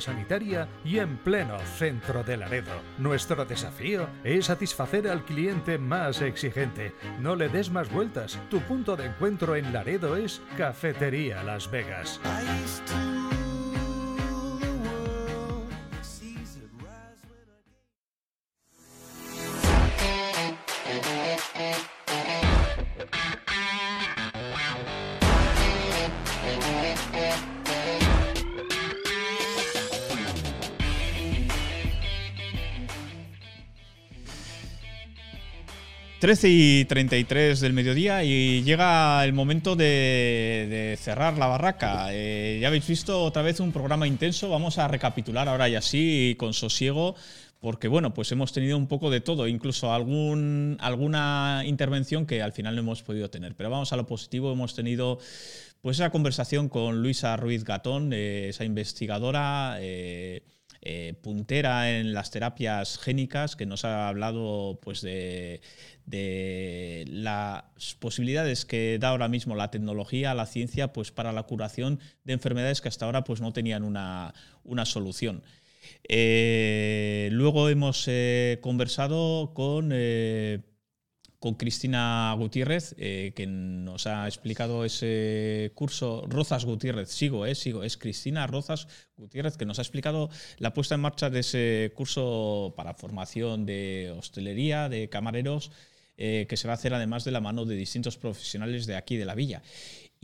sanitaria y en pleno centro de Laredo. Nuestro desafío es satisfacer al cliente más exigente. No le des más vueltas. Tu punto de encuentro en Laredo es Cafetería Las Vegas. Trece y 33 del mediodía y llega el momento de, cerrar la barraca. Eh, ya habéis visto otra vez un programa intenso. Vamos a recapitular ahora y así con sosiego porque bueno, pues hemos tenido un poco de todo, incluso alguna intervención que al final no hemos podido tener. Pero vamos a lo positivo, hemos tenido pues esa conversación con Luisa Ruiz Gatón, eh, esa investigadora eh, eh, puntera en las terapias génicas, que nos ha hablado pues de, las posibilidades que da ahora mismo la tecnología, la ciencia, pues para la curación de enfermedades que hasta ahora pues no tenían una, una solución. Eh, luego hemos eh, conversado con, con Cristina Gutiérrez, eh, que nos ha explicado ese curso, Rozas Gutiérrez, sigo, eh, sigo, es Cristina Rozas Gutiérrez, que nos ha explicado la puesta en marcha de ese curso para formación de hostelería, de camareros, eh, que se va a hacer además de la mano de distintos profesionales de aquí de la villa.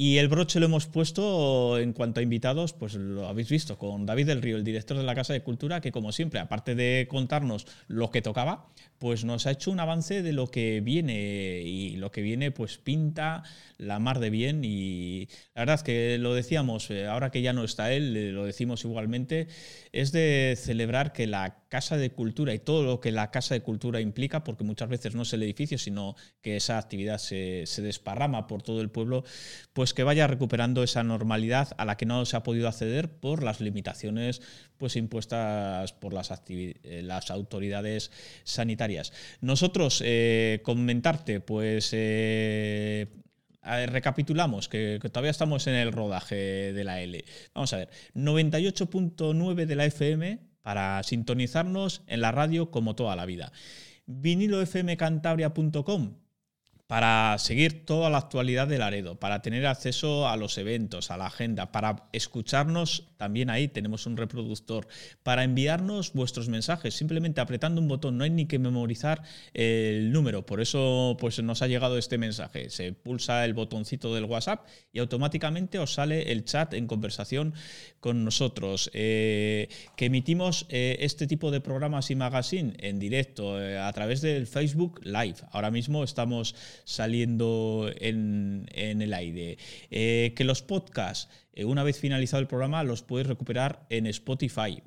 Y el broche lo hemos puesto en cuanto a invitados, pues lo habéis visto, con David del Río, el director de la Casa de Cultura, que como siempre, aparte de contarnos lo que tocaba, pues nos ha hecho un avance de lo que viene. Y lo que viene pues pinta la mar de bien. Y la verdad que lo decíamos, eh, ahora que ya no está él, eh, lo decimos igualmente, es de celebrar que la Casa de Cultura y todo lo que la Casa de Cultura implica, porque muchas veces no es el edificio, sino que esa actividad se, desparrama por todo el pueblo, pues que vaya recuperando esa normalidad a la que no se ha podido acceder por las limitaciones pues impuestas por las, eh, autoridades sanitarias. Nosotros, eh, comentarte, pues eh, recapitulamos, que todavía estamos en el rodaje de la L. Vamos a ver, 98.9 de la FM para sintonizarnos en la radio como toda la vida. vinilofmcantabria.com para seguir toda la actualidad de Laredo, para tener acceso a los eventos, a la agenda, para escucharnos, también ahí tenemos un reproductor, para enviarnos vuestros mensajes, simplemente apretando un botón, no hay ni que memorizar el número, por eso pues nos ha llegado este mensaje, se pulsa el botoncito del WhatsApp y automáticamente os sale el chat en conversación con nosotros, eh, que emitimos eh, este tipo de programas y magazine en directo eh, a través del Facebook Live. Ahora mismo estamos saliendo en, en el aire. Eh, que los podcasts, eh, una vez finalizado el programa, los puedes recuperar en Spotify.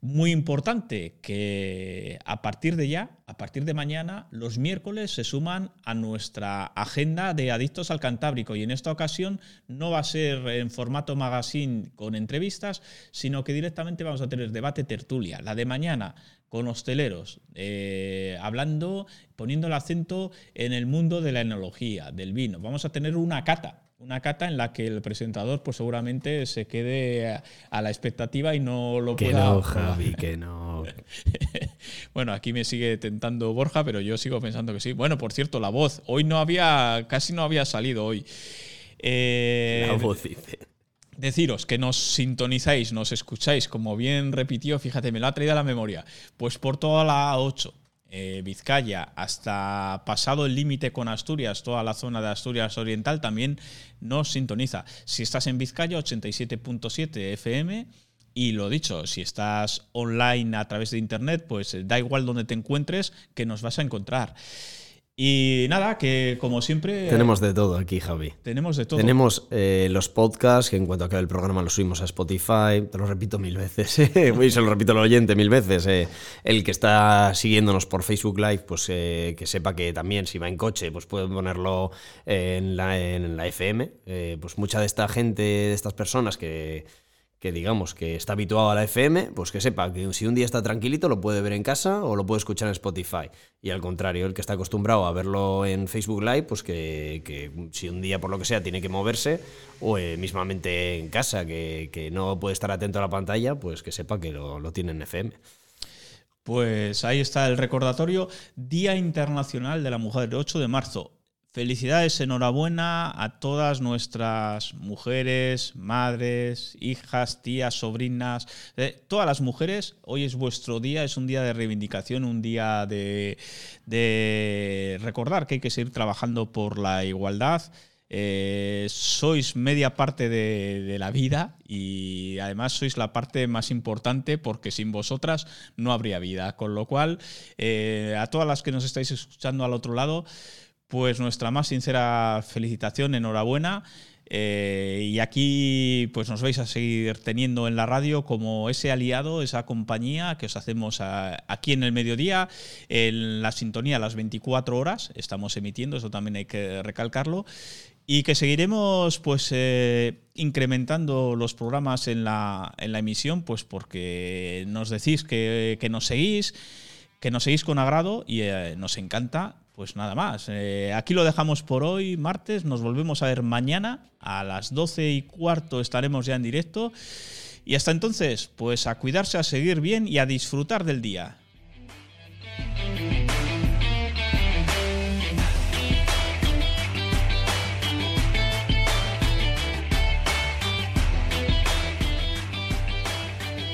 Muy importante que a partir de ya, a partir de mañana, los miércoles se suman a nuestra agenda de Adictos al Cantábrico y en esta ocasión no va a ser en formato magazine con entrevistas, sino que directamente vamos a tener debate tertulia. La de mañana con hosteleros, eh, hablando, poniendo el acento en el mundo de la enología, del vino. Vamos a tener una cata, una cata en la que el presentador pues seguramente se quede a, la expectativa y no lo Que pueda no. Javi, que no. [laughs] bueno, aquí me sigue tentando Borja, pero yo sigo pensando que sí. Bueno, por cierto, la voz. Hoy no había, casi no había salido hoy. Eh, La voz dice. Deciros que nos sintonizáis, nos escucháis, como bien repitió, fíjate, me lo ha traído a la memoria, pues por toda la A8, eh, Vizcaya, hasta pasado el límite con Asturias, toda la zona de Asturias Oriental también nos sintoniza. Si estás en Vizcaya, 87.7 FM, Y lo dicho, si estás online a través de internet, pues eh, da igual donde te encuentres, que nos vas a encontrar. Y nada, que como siempre. Tenemos de todo aquí, Javi. Tenemos de todo. Tenemos eh, los podcasts, que en cuanto acabe el programa los subimos a Spotify. Te lo repito mil veces. [laughs] eh, y se lo repito al oyente mil veces. eh. El que está siguiéndonos por Facebook Live, pues eh, que sepa que también si va en coche, pues puede ponerlo en la, en la FM. Pues mucha de esta gente, de estas personas que, que digamos que está habituado a la FM, pues que sepa que si un día está tranquilito lo puede ver en casa o lo puede escuchar en Spotify. Y al contrario, el que está acostumbrado a verlo en Facebook Live, pues que, que si un día por lo que sea tiene que moverse o eh, mismamente en casa, que, que no puede estar atento a la pantalla, pues que sepa que lo, lo tiene en FM. Pues ahí está el recordatorio. Día Internacional de la Mujer, 8 de marzo. Felicidades, enhorabuena a todas nuestras mujeres, madres, hijas, tías, sobrinas, eh, todas las mujeres. Hoy es vuestro día, es un día de reivindicación, un día de, recordar que hay que seguir trabajando por la igualdad. Eh, sois media parte de, de la vida y además sois la parte más importante porque sin vosotras no habría vida. Con lo cual, eh, a todas las que nos estáis escuchando al otro lado, pues nuestra más sincera felicitación, enhorabuena. Eh, y aquí pues nos vais a seguir teniendo en la radio como ese aliado, esa compañía que os hacemos aquí en el mediodía, en la sintonía a las 24 horas, estamos emitiendo, eso también hay que recalcarlo, y que seguiremos pues eh, incrementando los programas en la, emisión, pues porque nos decís que, que nos seguís, que nos seguís con agrado y eh, nos encanta. Pues nada más. Eh, aquí lo dejamos por hoy, martes. Nos volvemos a ver mañana. A las 12 y cuarto estaremos ya en directo. Y hasta entonces, pues a cuidarse, a seguir bien y a disfrutar del día.